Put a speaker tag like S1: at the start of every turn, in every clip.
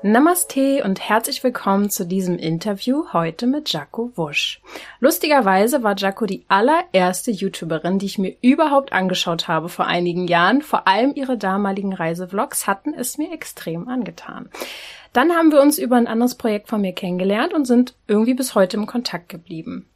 S1: Namaste und herzlich willkommen zu diesem Interview heute mit Jaco Wusch. Lustigerweise war Jaco die allererste YouTuberin, die ich mir überhaupt angeschaut habe vor einigen Jahren. Vor allem ihre damaligen Reisevlogs hatten es mir extrem angetan. Dann haben wir uns über ein anderes Projekt von mir kennengelernt und sind irgendwie bis heute im Kontakt geblieben.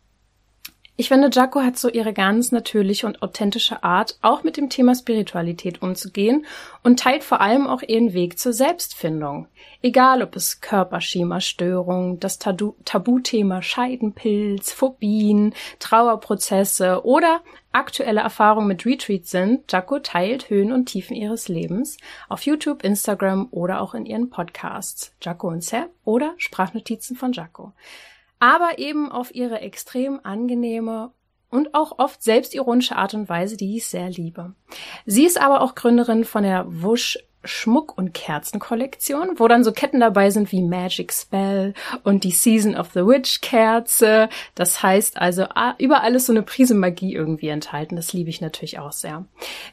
S1: Ich finde, Jaco hat so ihre ganz natürliche und authentische Art, auch mit dem Thema Spiritualität umzugehen und teilt vor allem auch ihren Weg zur Selbstfindung. Egal, ob es Körperschema-Störung, das Tabuthema Scheidenpilz, Phobien, Trauerprozesse oder aktuelle Erfahrungen mit Retreats sind, Jaco teilt Höhen und Tiefen ihres Lebens auf YouTube, Instagram oder auch in ihren Podcasts. Jaco und Seb oder Sprachnotizen von Jaco aber eben auf ihre extrem angenehme und auch oft selbstironische Art und Weise, die ich sehr liebe. Sie ist aber auch Gründerin von der Wusch Schmuck- und Kerzenkollektion, wo dann so Ketten dabei sind wie Magic Spell und die Season of the Witch Kerze. Das heißt also überall ist so eine Prise Magie irgendwie enthalten. Das liebe ich natürlich auch sehr.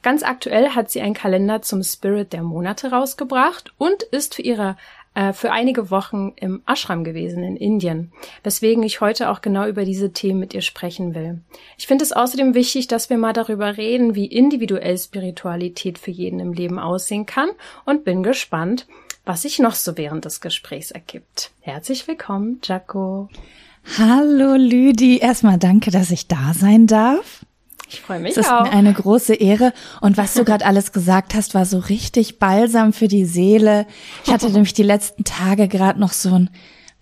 S1: Ganz aktuell hat sie einen Kalender zum Spirit der Monate rausgebracht und ist für ihre äh, für einige Wochen im Ashram gewesen in Indien, weswegen ich heute auch genau über diese Themen mit ihr sprechen will. Ich finde es außerdem wichtig, dass wir mal darüber reden, wie individuell Spiritualität für jeden im Leben aussehen kann und bin gespannt, was sich noch so während des Gesprächs ergibt. Herzlich willkommen, Jaco.
S2: Hallo Lüdi, erstmal danke, dass ich da sein darf.
S1: Ich freue mich.
S2: Es ist
S1: auch.
S2: mir eine große Ehre. Und was du gerade alles gesagt hast, war so richtig balsam für die Seele. Ich hatte nämlich die letzten Tage gerade noch so ein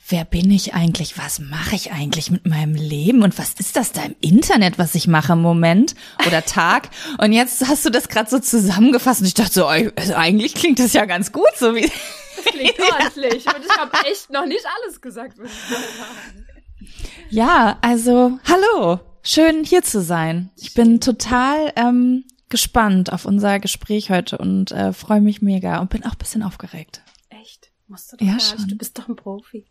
S2: Wer bin ich eigentlich? Was mache ich eigentlich mit meinem Leben? Und was ist das da im Internet, was ich mache im Moment oder Tag? Und jetzt hast du das gerade so zusammengefasst und ich dachte so, also eigentlich klingt das ja ganz gut, so wie.
S1: Das klingt ordentlich. Und ich habe echt noch nicht alles gesagt, würde ich.
S2: Ja, also hallo. Schön hier zu sein. Ich bin total ähm, gespannt auf unser Gespräch heute und äh, freue mich mega und bin auch bisschen aufgeregt.
S1: Echt? Musst du doch ja, schon. Du bist doch ein Profi.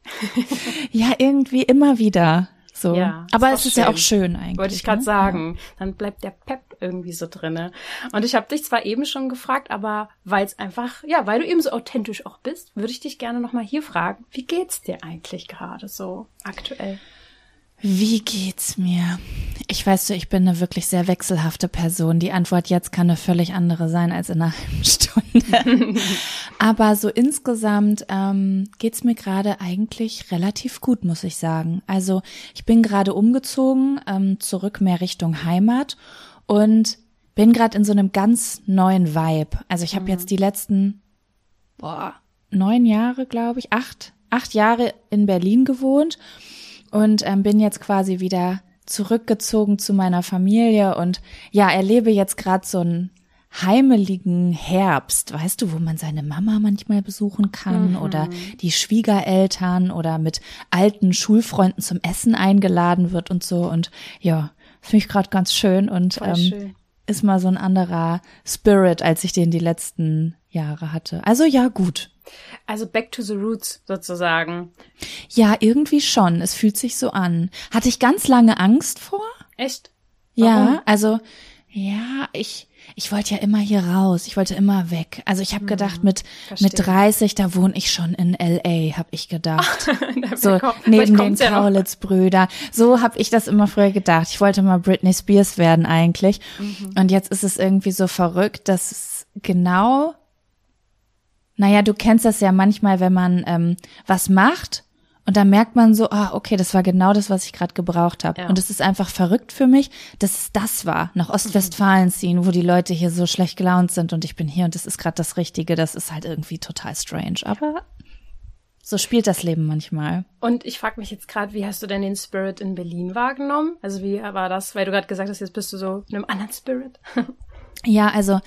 S2: ja, irgendwie immer wieder. So. Ja, Aber es ist schön. ja auch schön eigentlich.
S1: Wollte ich gerade ne? sagen. Dann bleibt der Pep irgendwie so drinne. Und ich habe dich zwar eben schon gefragt, aber weil es einfach, ja, weil du eben so authentisch auch bist, würde ich dich gerne nochmal hier fragen, wie geht's dir eigentlich gerade so aktuell?
S2: Wie geht's mir? Ich weiß du, ich bin eine wirklich sehr wechselhafte Person. Die Antwort jetzt kann eine völlig andere sein als in einer halben Stunde. Aber so insgesamt ähm, geht's mir gerade eigentlich relativ gut, muss ich sagen. Also ich bin gerade umgezogen, ähm, zurück mehr Richtung Heimat und bin gerade in so einem ganz neuen Vibe. Also ich habe mhm. jetzt die letzten boah, neun Jahre, glaube ich, acht, acht Jahre in Berlin gewohnt und ähm, bin jetzt quasi wieder zurückgezogen zu meiner Familie und ja, erlebe jetzt gerade so einen heimeligen Herbst, weißt du, wo man seine Mama manchmal besuchen kann mhm. oder die Schwiegereltern oder mit alten Schulfreunden zum Essen eingeladen wird und so und ja, finde ich gerade ganz schön und ähm, schön. ist mal so ein anderer Spirit, als ich den die letzten Jahre hatte. Also ja, gut.
S1: Also back to the roots sozusagen.
S2: Ja, irgendwie schon. Es fühlt sich so an. Hatte ich ganz lange Angst vor?
S1: Echt?
S2: Warum? Ja, also ja, ich ich wollte ja immer hier raus. Ich wollte immer weg. Also ich habe hm, gedacht mit Verstehe. mit 30, da wohne ich schon in LA, habe ich gedacht. so kommt, neben den Kaulitz Brüder. So habe ich das immer früher gedacht. Ich wollte mal Britney Spears werden eigentlich. Mhm. Und jetzt ist es irgendwie so verrückt, dass es genau naja, du kennst das ja manchmal, wenn man ähm, was macht und dann merkt man so, ah, okay, das war genau das, was ich gerade gebraucht habe. Ja. Und es ist einfach verrückt für mich, dass es das war, nach Ostwestfalen ziehen, wo die Leute hier so schlecht gelaunt sind und ich bin hier und das ist gerade das Richtige. Das ist halt irgendwie total strange. Aber so spielt das Leben manchmal.
S1: Und ich frage mich jetzt gerade, wie hast du denn den Spirit in Berlin wahrgenommen? Also wie war das? Weil du gerade gesagt hast, jetzt bist du so in einem anderen Spirit.
S2: ja, also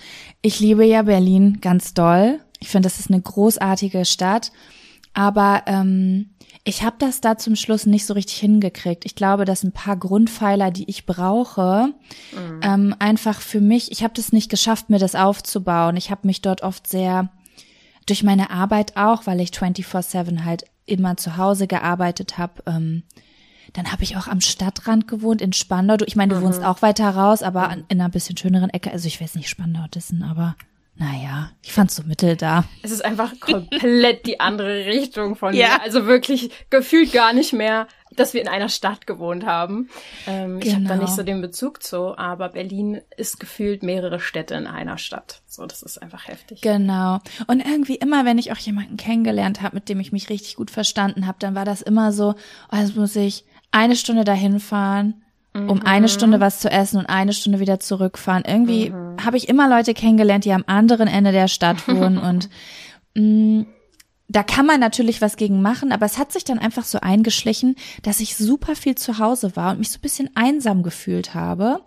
S2: ich liebe ja Berlin ganz doll. Ich finde, das ist eine großartige Stadt. Aber ähm, ich habe das da zum Schluss nicht so richtig hingekriegt. Ich glaube, dass ein paar Grundpfeiler, die ich brauche, mhm. ähm, einfach für mich, ich habe das nicht geschafft, mir das aufzubauen. Ich habe mich dort oft sehr durch meine Arbeit auch, weil ich 24/7 halt immer zu Hause gearbeitet habe. Ähm, dann habe ich auch am Stadtrand gewohnt in Spandau. Du, ich meine, du mhm. wohnst auch weiter raus, aber in einer bisschen schöneren Ecke. Also ich weiß nicht Spandau dessen, aber naja, ich fand's so mittel da.
S1: Es ist einfach komplett die andere Richtung von ja. mir. Also wirklich gefühlt gar nicht mehr, dass wir in einer Stadt gewohnt haben. Ähm, genau. Ich habe da nicht so den Bezug zu, aber Berlin ist gefühlt mehrere Städte in einer Stadt. So, das ist einfach heftig.
S2: Genau. Und irgendwie immer, wenn ich auch jemanden kennengelernt habe, mit dem ich mich richtig gut verstanden habe, dann war das immer so, jetzt muss ich eine Stunde dahin fahren, um mhm. eine Stunde was zu essen und eine Stunde wieder zurückfahren. Irgendwie mhm. habe ich immer Leute kennengelernt, die am anderen Ende der Stadt wohnen und mh, mm, da kann man natürlich was gegen machen, aber es hat sich dann einfach so eingeschlichen, dass ich super viel zu Hause war und mich so ein bisschen einsam gefühlt habe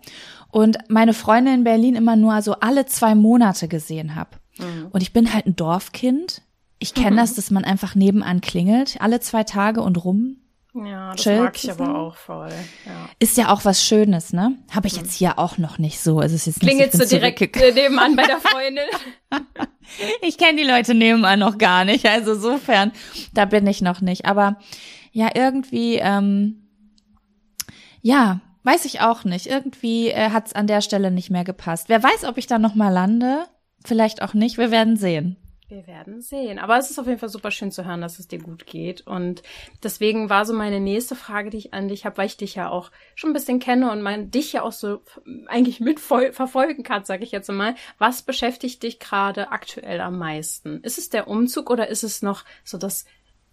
S2: und meine Freunde in Berlin immer nur so alle zwei Monate gesehen habe. Mhm. Und ich bin halt ein Dorfkind. Ich kenne mhm. das, dass man einfach nebenan klingelt, alle zwei Tage und rum
S1: ja, das mag ich aber auch voll. Ja.
S2: Ist ja auch was Schönes, ne? Habe ich jetzt hier auch noch nicht so. Also es ist
S1: Klingelt so direkt nebenan bei der Freundin.
S2: ich kenne die Leute nebenan noch gar nicht. Also sofern, da bin ich noch nicht. Aber ja, irgendwie, ähm, ja, weiß ich auch nicht. Irgendwie äh, hat es an der Stelle nicht mehr gepasst. Wer weiß, ob ich da noch mal lande? Vielleicht auch nicht. Wir werden sehen.
S1: Wir werden sehen. Aber es ist auf jeden Fall super schön zu hören, dass es dir gut geht. Und deswegen war so meine nächste Frage, die ich an dich habe, weil ich dich ja auch schon ein bisschen kenne und mein, dich ja auch so eigentlich mitverfolgen kann, sage ich jetzt mal. Was beschäftigt dich gerade aktuell am meisten? Ist es der Umzug oder ist es noch so das,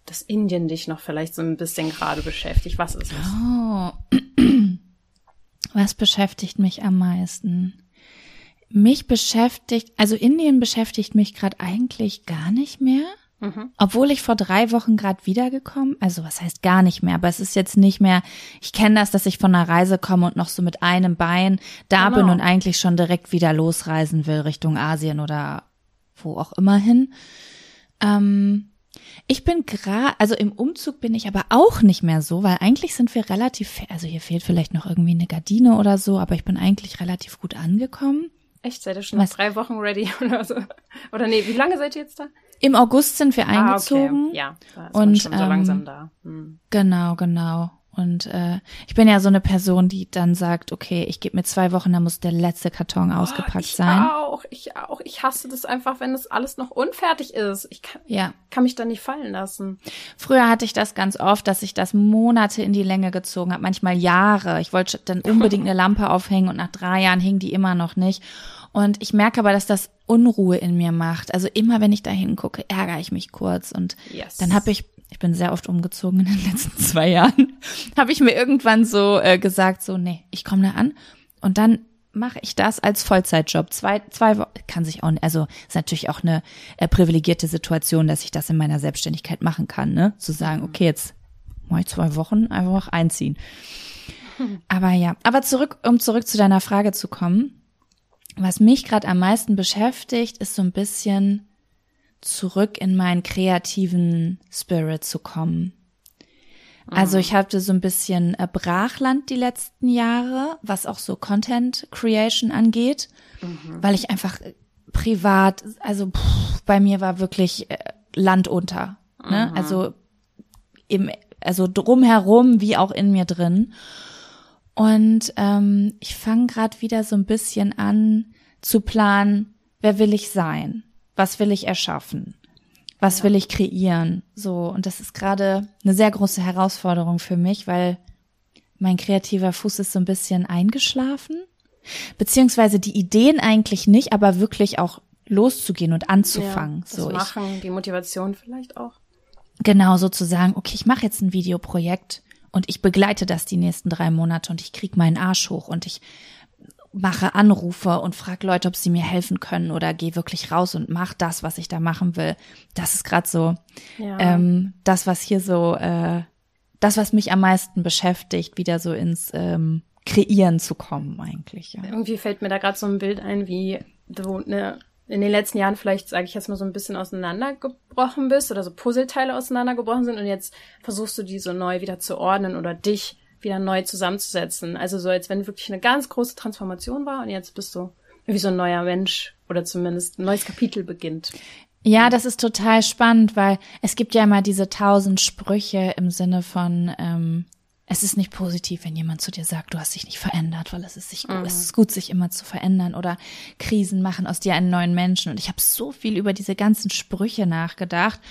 S1: das Indien dich noch vielleicht so ein bisschen gerade beschäftigt? Was ist es?
S2: Oh. Was beschäftigt mich am meisten? Mich beschäftigt, also Indien beschäftigt mich gerade eigentlich gar nicht mehr. Mhm. Obwohl ich vor drei Wochen gerade wiedergekommen, also was heißt gar nicht mehr, aber es ist jetzt nicht mehr, ich kenne das, dass ich von einer Reise komme und noch so mit einem Bein da genau. bin und eigentlich schon direkt wieder losreisen will Richtung Asien oder wo auch immer hin. Ähm, ich bin gerade, also im Umzug bin ich aber auch nicht mehr so, weil eigentlich sind wir relativ, also hier fehlt vielleicht noch irgendwie eine Gardine oder so, aber ich bin eigentlich relativ gut angekommen.
S1: Echt? Seid ihr schon Was? drei Wochen ready oder so? Oder nee, wie lange seid ihr jetzt da?
S2: Im August sind wir eingezogen.
S1: Ah, okay. Ja, da ist und schon so langsam ähm, da.
S2: Hm. Genau, genau. Und äh, ich bin ja so eine Person, die dann sagt, okay, ich gebe mir zwei Wochen, dann muss der letzte Karton oh, ausgepackt
S1: ich
S2: sein.
S1: Auch, ich auch. Ich hasse das einfach, wenn das alles noch unfertig ist. Ich kann, ja. kann mich da nicht fallen lassen.
S2: Früher hatte ich das ganz oft, dass ich das Monate in die Länge gezogen habe, manchmal Jahre. Ich wollte dann unbedingt eine Lampe aufhängen und nach drei Jahren hing die immer noch nicht. Und ich merke aber, dass das Unruhe in mir macht. Also immer, wenn ich da hingucke, ärgere ich mich kurz. Und yes. dann habe ich, ich bin sehr oft umgezogen in den letzten zwei Jahren, habe ich mir irgendwann so äh, gesagt, so, nee, ich komme da an. Und dann mache ich das als Vollzeitjob. Zwei, zwei Wochen kann sich auch, also ist natürlich auch eine äh, privilegierte Situation, dass ich das in meiner Selbstständigkeit machen kann, ne? Zu sagen, okay, jetzt mache ich zwei Wochen einfach einziehen. Aber ja, aber zurück, um zurück zu deiner Frage zu kommen was mich gerade am meisten beschäftigt, ist so ein bisschen zurück in meinen kreativen Spirit zu kommen. Also ich hatte so ein bisschen äh, Brachland die letzten Jahre, was auch so Content Creation angeht, mhm. weil ich einfach äh, privat, also pff, bei mir war wirklich äh, Land unter. Ne? Mhm. Also im, also drumherum wie auch in mir drin. Und ähm, ich fange gerade wieder so ein bisschen an zu planen, wer will ich sein? Was will ich erschaffen? Was ja. will ich kreieren? So, und das ist gerade eine sehr große Herausforderung für mich, weil mein kreativer Fuß ist so ein bisschen eingeschlafen. Beziehungsweise die Ideen eigentlich nicht, aber wirklich auch loszugehen und anzufangen. Ja,
S1: das so, machen, ich, die Motivation vielleicht auch.
S2: Genau, sozusagen, okay, ich mache jetzt ein Videoprojekt und ich begleite das die nächsten drei Monate und ich krieg meinen Arsch hoch und ich mache Anrufe und frage Leute, ob sie mir helfen können oder gehe wirklich raus und mach das, was ich da machen will. Das ist gerade so ja. ähm, das, was hier so, äh, das, was mich am meisten beschäftigt, wieder so ins ähm, Kreieren zu kommen eigentlich. Ja.
S1: Irgendwie fällt mir da gerade so ein Bild ein, wie du eine in den letzten Jahren vielleicht, sage ich jetzt mal, so ein bisschen auseinandergebrochen bist oder so Puzzleteile auseinandergebrochen sind und jetzt versuchst du die so neu wieder zu ordnen oder dich wieder neu zusammenzusetzen. Also so, als wenn wirklich eine ganz große Transformation war und jetzt bist du wie so ein neuer Mensch oder zumindest ein neues Kapitel beginnt.
S2: Ja, das ist total spannend, weil es gibt ja immer diese tausend Sprüche im Sinne von, ähm, es ist nicht positiv, wenn jemand zu dir sagt, du hast dich nicht verändert, weil es ist, sich, mhm. es ist gut, sich immer zu verändern oder Krisen machen aus dir einen neuen Menschen. Und ich habe so viel über diese ganzen Sprüche nachgedacht,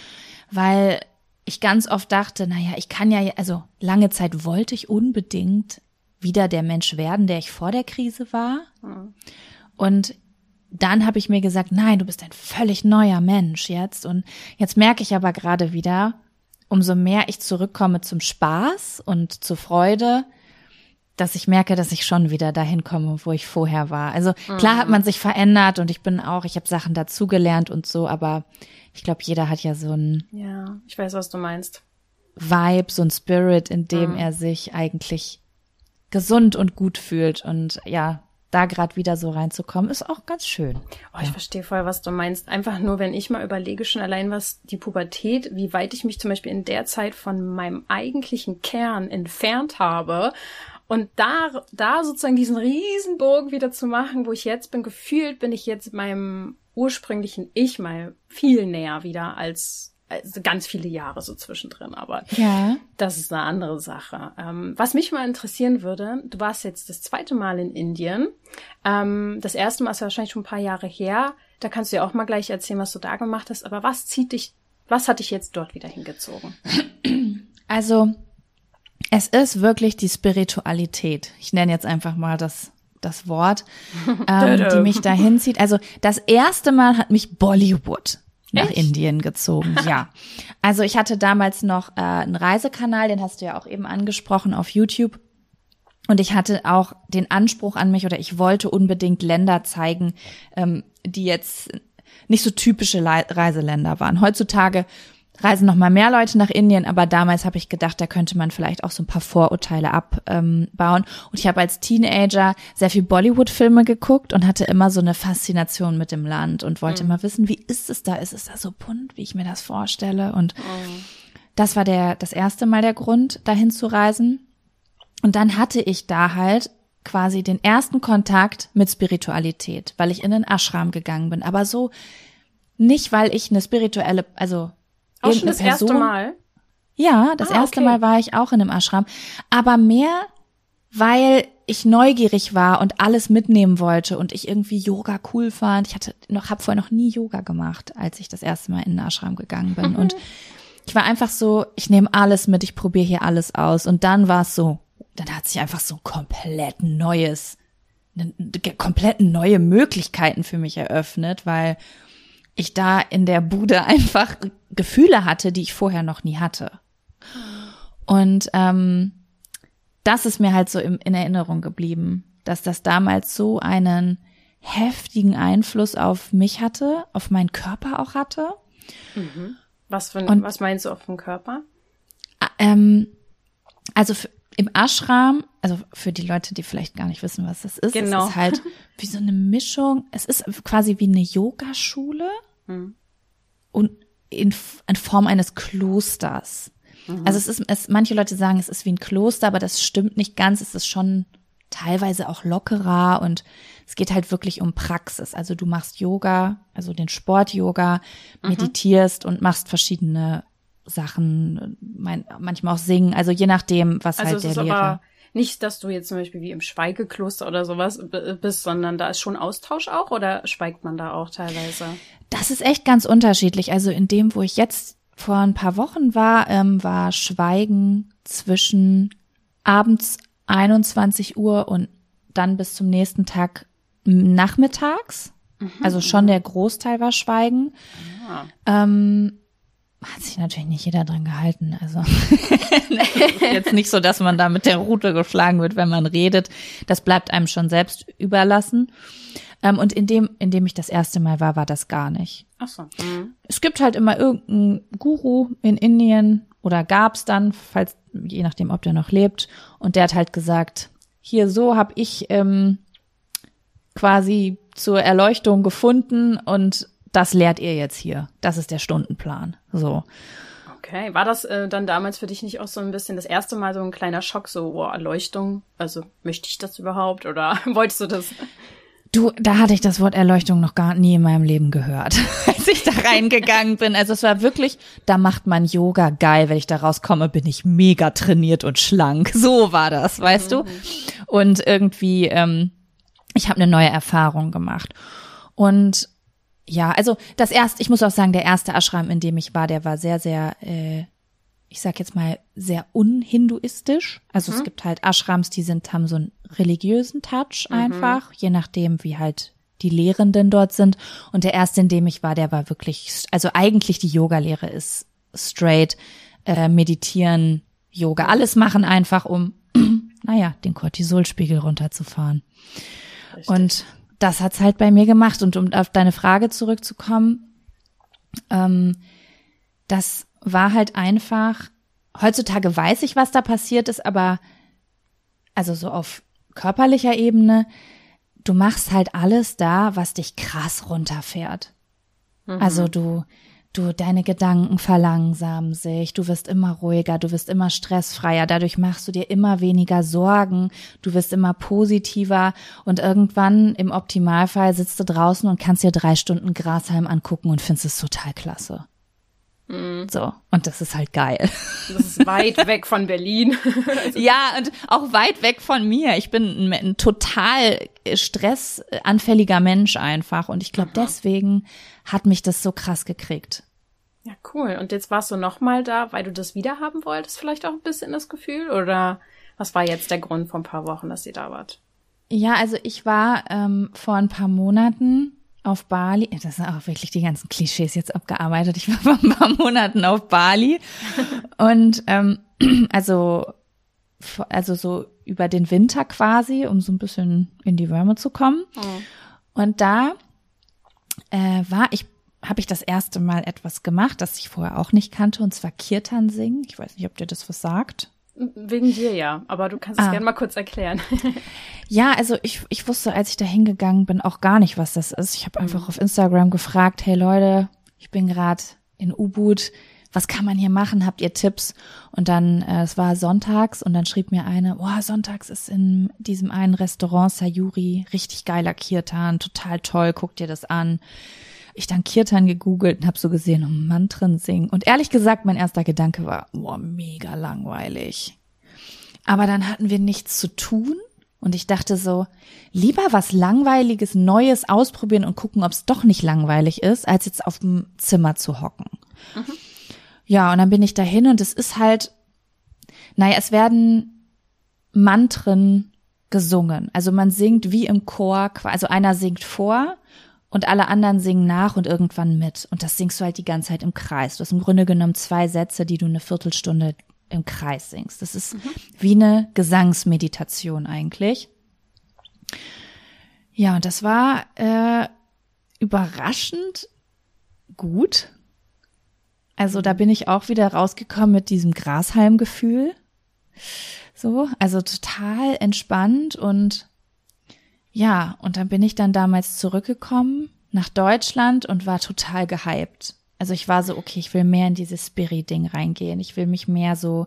S2: weil ich ganz oft dachte, naja, ich kann ja, also lange Zeit wollte ich unbedingt wieder der Mensch werden, der ich vor der Krise war. Mhm. Und dann habe ich mir gesagt, nein, du bist ein völlig neuer Mensch jetzt. Und jetzt merke ich aber gerade wieder, umso mehr ich zurückkomme zum Spaß und zur Freude, dass ich merke, dass ich schon wieder dahin komme, wo ich vorher war. Also klar hat mhm. man sich verändert und ich bin auch, ich habe Sachen dazugelernt und so, aber ich glaube, jeder hat ja so ein
S1: Ja, ich weiß, was du meinst.
S2: Vibe, so ein Spirit, in dem mhm. er sich eigentlich gesund und gut fühlt und ja, da gerade wieder so reinzukommen, ist auch ganz schön.
S1: Oh, ich ja. verstehe voll, was du meinst. Einfach nur, wenn ich mal überlege, schon allein was die Pubertät, wie weit ich mich zum Beispiel in der Zeit von meinem eigentlichen Kern entfernt habe. Und da, da sozusagen diesen Riesenbogen wieder zu machen, wo ich jetzt bin, gefühlt bin ich jetzt meinem ursprünglichen Ich mal viel näher wieder als also ganz viele Jahre so zwischendrin, aber ja. das ist eine andere Sache. Ähm, was mich mal interessieren würde, du warst jetzt das zweite Mal in Indien. Ähm, das erste Mal ist wahrscheinlich schon ein paar Jahre her. Da kannst du ja auch mal gleich erzählen, was du da gemacht hast. Aber was zieht dich, was hat dich jetzt dort wieder hingezogen?
S2: Also, es ist wirklich die Spiritualität. Ich nenne jetzt einfach mal das das Wort, ähm, die mich da hinzieht. Also das erste Mal hat mich Bollywood nach Echt? Indien gezogen. Ja. Also ich hatte damals noch äh, einen Reisekanal, den hast du ja auch eben angesprochen auf YouTube. Und ich hatte auch den Anspruch an mich oder ich wollte unbedingt Länder zeigen, ähm, die jetzt nicht so typische Le Reiseländer waren. Heutzutage reisen noch mal mehr Leute nach Indien, aber damals habe ich gedacht, da könnte man vielleicht auch so ein paar Vorurteile abbauen. und ich habe als Teenager sehr viel Bollywood-Filme geguckt und hatte immer so eine Faszination mit dem Land und wollte mhm. immer wissen, wie ist es da? Ist es da so bunt, wie ich mir das vorstelle? Und mhm. das war der das erste Mal der Grund, dahin zu reisen. Und dann hatte ich da halt quasi den ersten Kontakt mit Spiritualität, weil ich in den Ashram gegangen bin, aber so nicht, weil ich eine spirituelle, also
S1: auch schon das Person. erste Mal?
S2: Ja, das ah, erste okay. Mal war ich auch in einem Ashram. Aber mehr, weil ich neugierig war und alles mitnehmen wollte und ich irgendwie Yoga cool fand. Ich hatte noch, habe vorher noch nie Yoga gemacht, als ich das erste Mal in den Ashram gegangen bin. Und ich war einfach so, ich nehme alles mit, ich probiere hier alles aus. Und dann war es so, dann hat sich einfach so komplett neues, komplett neue Möglichkeiten für mich eröffnet, weil ich da in der Bude einfach Gefühle hatte, die ich vorher noch nie hatte. Und ähm, das ist mir halt so im, in Erinnerung geblieben, dass das damals so einen heftigen Einfluss auf mich hatte, auf meinen Körper auch hatte.
S1: Mhm. Was, für, Und, was meinst du auf den Körper?
S2: Ähm, also für, im Ashram, also für die Leute, die vielleicht gar nicht wissen, was das ist, genau. es ist halt wie so eine Mischung. Es ist quasi wie eine Yogaschule hm. und in, in Form eines Klosters. Mhm. Also es ist, es, manche Leute sagen, es ist wie ein Kloster, aber das stimmt nicht ganz. Es ist schon teilweise auch lockerer und es geht halt wirklich um Praxis. Also du machst Yoga, also den Sport Yoga, mhm. meditierst und machst verschiedene Sachen, mein, manchmal auch singen, also je nachdem, was also halt der Lehrer.
S1: Nicht, dass du jetzt zum Beispiel wie im Schweigekloster oder sowas bist, sondern da ist schon Austausch auch oder schweigt man da auch teilweise?
S2: Das ist echt ganz unterschiedlich. Also in dem, wo ich jetzt vor ein paar Wochen war, ähm, war Schweigen zwischen abends 21 Uhr und dann bis zum nächsten Tag nachmittags. Mhm. Also schon der Großteil war Schweigen. Ja. Ähm, hat sich natürlich nicht jeder dran gehalten. Also jetzt nicht so, dass man da mit der Rute geschlagen wird, wenn man redet. Das bleibt einem schon selbst überlassen. Ähm, und in dem, in dem ich das erste Mal war, war das gar nicht.
S1: Ach so. Mhm.
S2: Es gibt halt immer irgendeinen Guru in Indien oder gab's dann, falls je nachdem, ob der noch lebt. Und der hat halt gesagt, hier so habe ich ähm, quasi zur Erleuchtung gefunden und das lehrt ihr jetzt hier. Das ist der Stundenplan. So.
S1: Okay, war das äh, dann damals für dich nicht auch so ein bisschen das erste Mal so ein kleiner Schock, so, oh, Erleuchtung? Also möchte ich das überhaupt oder wolltest du das?
S2: Du, da hatte ich das Wort Erleuchtung noch gar nie in meinem Leben gehört, als ich da reingegangen bin. Also es war wirklich, da macht man Yoga geil. Wenn ich da rauskomme, bin ich mega trainiert und schlank. So war das, weißt mhm. du? Und irgendwie, ähm, ich habe eine neue Erfahrung gemacht. Und ja, also das erste, ich muss auch sagen, der erste Ashram, in dem ich war, der war sehr, sehr, äh, ich sag jetzt mal, sehr unhinduistisch. Also mhm. es gibt halt Ashrams, die sind, haben so einen religiösen Touch mhm. einfach, je nachdem, wie halt die Lehrenden dort sind. Und der erste, in dem ich war, der war wirklich, also eigentlich die Yoga-Lehre ist straight, äh, meditieren, Yoga, alles machen einfach, um, naja, den Cortisolspiegel runterzufahren. Richtig. Und das hat's halt bei mir gemacht. Und um auf deine Frage zurückzukommen, ähm, das war halt einfach, heutzutage weiß ich, was da passiert ist, aber also so auf körperlicher Ebene, du machst halt alles da, was dich krass runterfährt. Mhm. Also du, du, deine Gedanken verlangsamen sich, du wirst immer ruhiger, du wirst immer stressfreier, dadurch machst du dir immer weniger Sorgen, du wirst immer positiver und irgendwann im Optimalfall sitzt du draußen und kannst dir drei Stunden Grashalm angucken und findest es total klasse. Mhm. So, und das ist halt geil.
S1: Das ist weit weg von Berlin.
S2: ja, und auch weit weg von mir. Ich bin ein, ein total stressanfälliger Mensch einfach. Und ich glaube, deswegen hat mich das so krass gekriegt.
S1: Ja, cool. Und jetzt warst du nochmal da, weil du das wieder haben wolltest, vielleicht auch ein bisschen das Gefühl? Oder was war jetzt der Grund vor ein paar Wochen, dass ihr da wart?
S2: Ja, also ich war ähm, vor ein paar Monaten auf Bali. Das sind auch wirklich die ganzen Klischees jetzt abgearbeitet. Ich war vor ein paar Monaten auf Bali und ähm, also also so über den Winter quasi, um so ein bisschen in die Wärme zu kommen. Mhm. Und da äh, war ich habe ich das erste Mal etwas gemacht, das ich vorher auch nicht kannte, und zwar Kirtan singen. Ich weiß nicht, ob dir das was sagt.
S1: Wegen dir ja, aber du kannst es ah. gerne mal kurz erklären.
S2: ja, also ich, ich wusste, als ich da hingegangen bin, auch gar nicht, was das ist. Ich habe einfach mhm. auf Instagram gefragt, hey Leute, ich bin gerade in Ubud, was kann man hier machen? Habt ihr Tipps? Und dann, äh, es war sonntags und dann schrieb mir eine, oh, sonntags ist in diesem einen Restaurant Sayuri richtig geiler Kirtan, total toll, guck dir das an ich dann Kirtan gegoogelt und habe so gesehen, um Mantren singen. Und ehrlich gesagt, mein erster Gedanke war, boah, mega langweilig. Aber dann hatten wir nichts zu tun und ich dachte so, lieber was Langweiliges, Neues ausprobieren und gucken, ob es doch nicht langweilig ist, als jetzt auf dem Zimmer zu hocken. Mhm. Ja, und dann bin ich dahin und es ist halt, naja, es werden Mantren gesungen. Also man singt wie im Chor, also einer singt vor und alle anderen singen nach und irgendwann mit. Und das singst du halt die ganze Zeit im Kreis. Du hast im Grunde genommen zwei Sätze, die du eine Viertelstunde im Kreis singst. Das ist mhm. wie eine Gesangsmeditation eigentlich. Ja, und das war äh, überraschend gut. Also da bin ich auch wieder rausgekommen mit diesem Grashalmgefühl. So, also total entspannt und ja, und dann bin ich dann damals zurückgekommen nach Deutschland und war total gehypt. Also ich war so, okay, ich will mehr in dieses Spirit-Ding reingehen. Ich will mich mehr so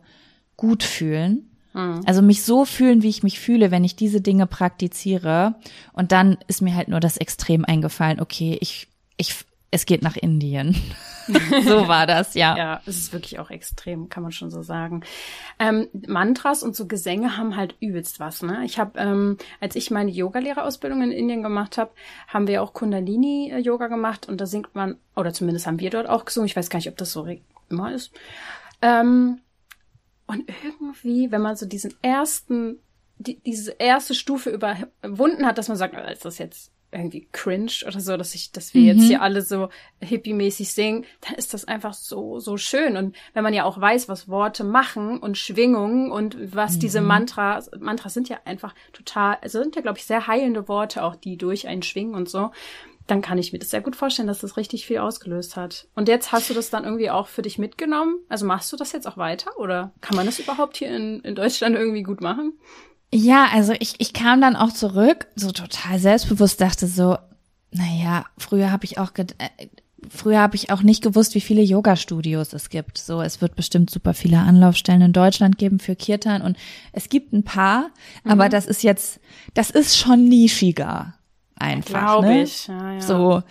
S2: gut fühlen. Mhm. Also mich so fühlen, wie ich mich fühle, wenn ich diese Dinge praktiziere. Und dann ist mir halt nur das Extrem eingefallen, okay, ich, ich, es geht nach Indien. so war das, ja.
S1: Ja, es ist wirklich auch extrem, kann man schon so sagen. Ähm, Mantras und so Gesänge haben halt übelst was, ne? Ich habe, ähm, als ich meine Yogalehrerausbildung in Indien gemacht habe, haben wir auch Kundalini-Yoga gemacht und da singt man, oder zumindest haben wir dort auch gesungen, ich weiß gar nicht, ob das so immer ist. Ähm, und irgendwie, wenn man so diesen ersten, die, diese erste Stufe überwunden hat, dass man sagt, ist das jetzt irgendwie cringe oder so, dass ich, dass wir mhm. jetzt hier alle so hippie-mäßig singen, dann ist das einfach so, so schön. Und wenn man ja auch weiß, was Worte machen und Schwingungen und was mhm. diese Mantras, Mantras sind ja einfach total, also sind ja, glaube ich, sehr heilende Worte auch, die durch einen schwingen und so, dann kann ich mir das sehr gut vorstellen, dass das richtig viel ausgelöst hat. Und jetzt hast du das dann irgendwie auch für dich mitgenommen? Also machst du das jetzt auch weiter oder kann man das überhaupt hier in, in Deutschland irgendwie gut machen?
S2: Ja, also ich, ich kam dann auch zurück, so total selbstbewusst, dachte so, naja, früher habe ich auch, äh, früher habe ich auch nicht gewusst, wie viele Yoga-Studios es gibt. So, es wird bestimmt super viele Anlaufstellen in Deutschland geben für Kirtan und es gibt ein paar, mhm. aber das ist jetzt, das ist schon nischiger einfach.
S1: Glaube
S2: ne?
S1: ich. Ja, ja.
S2: So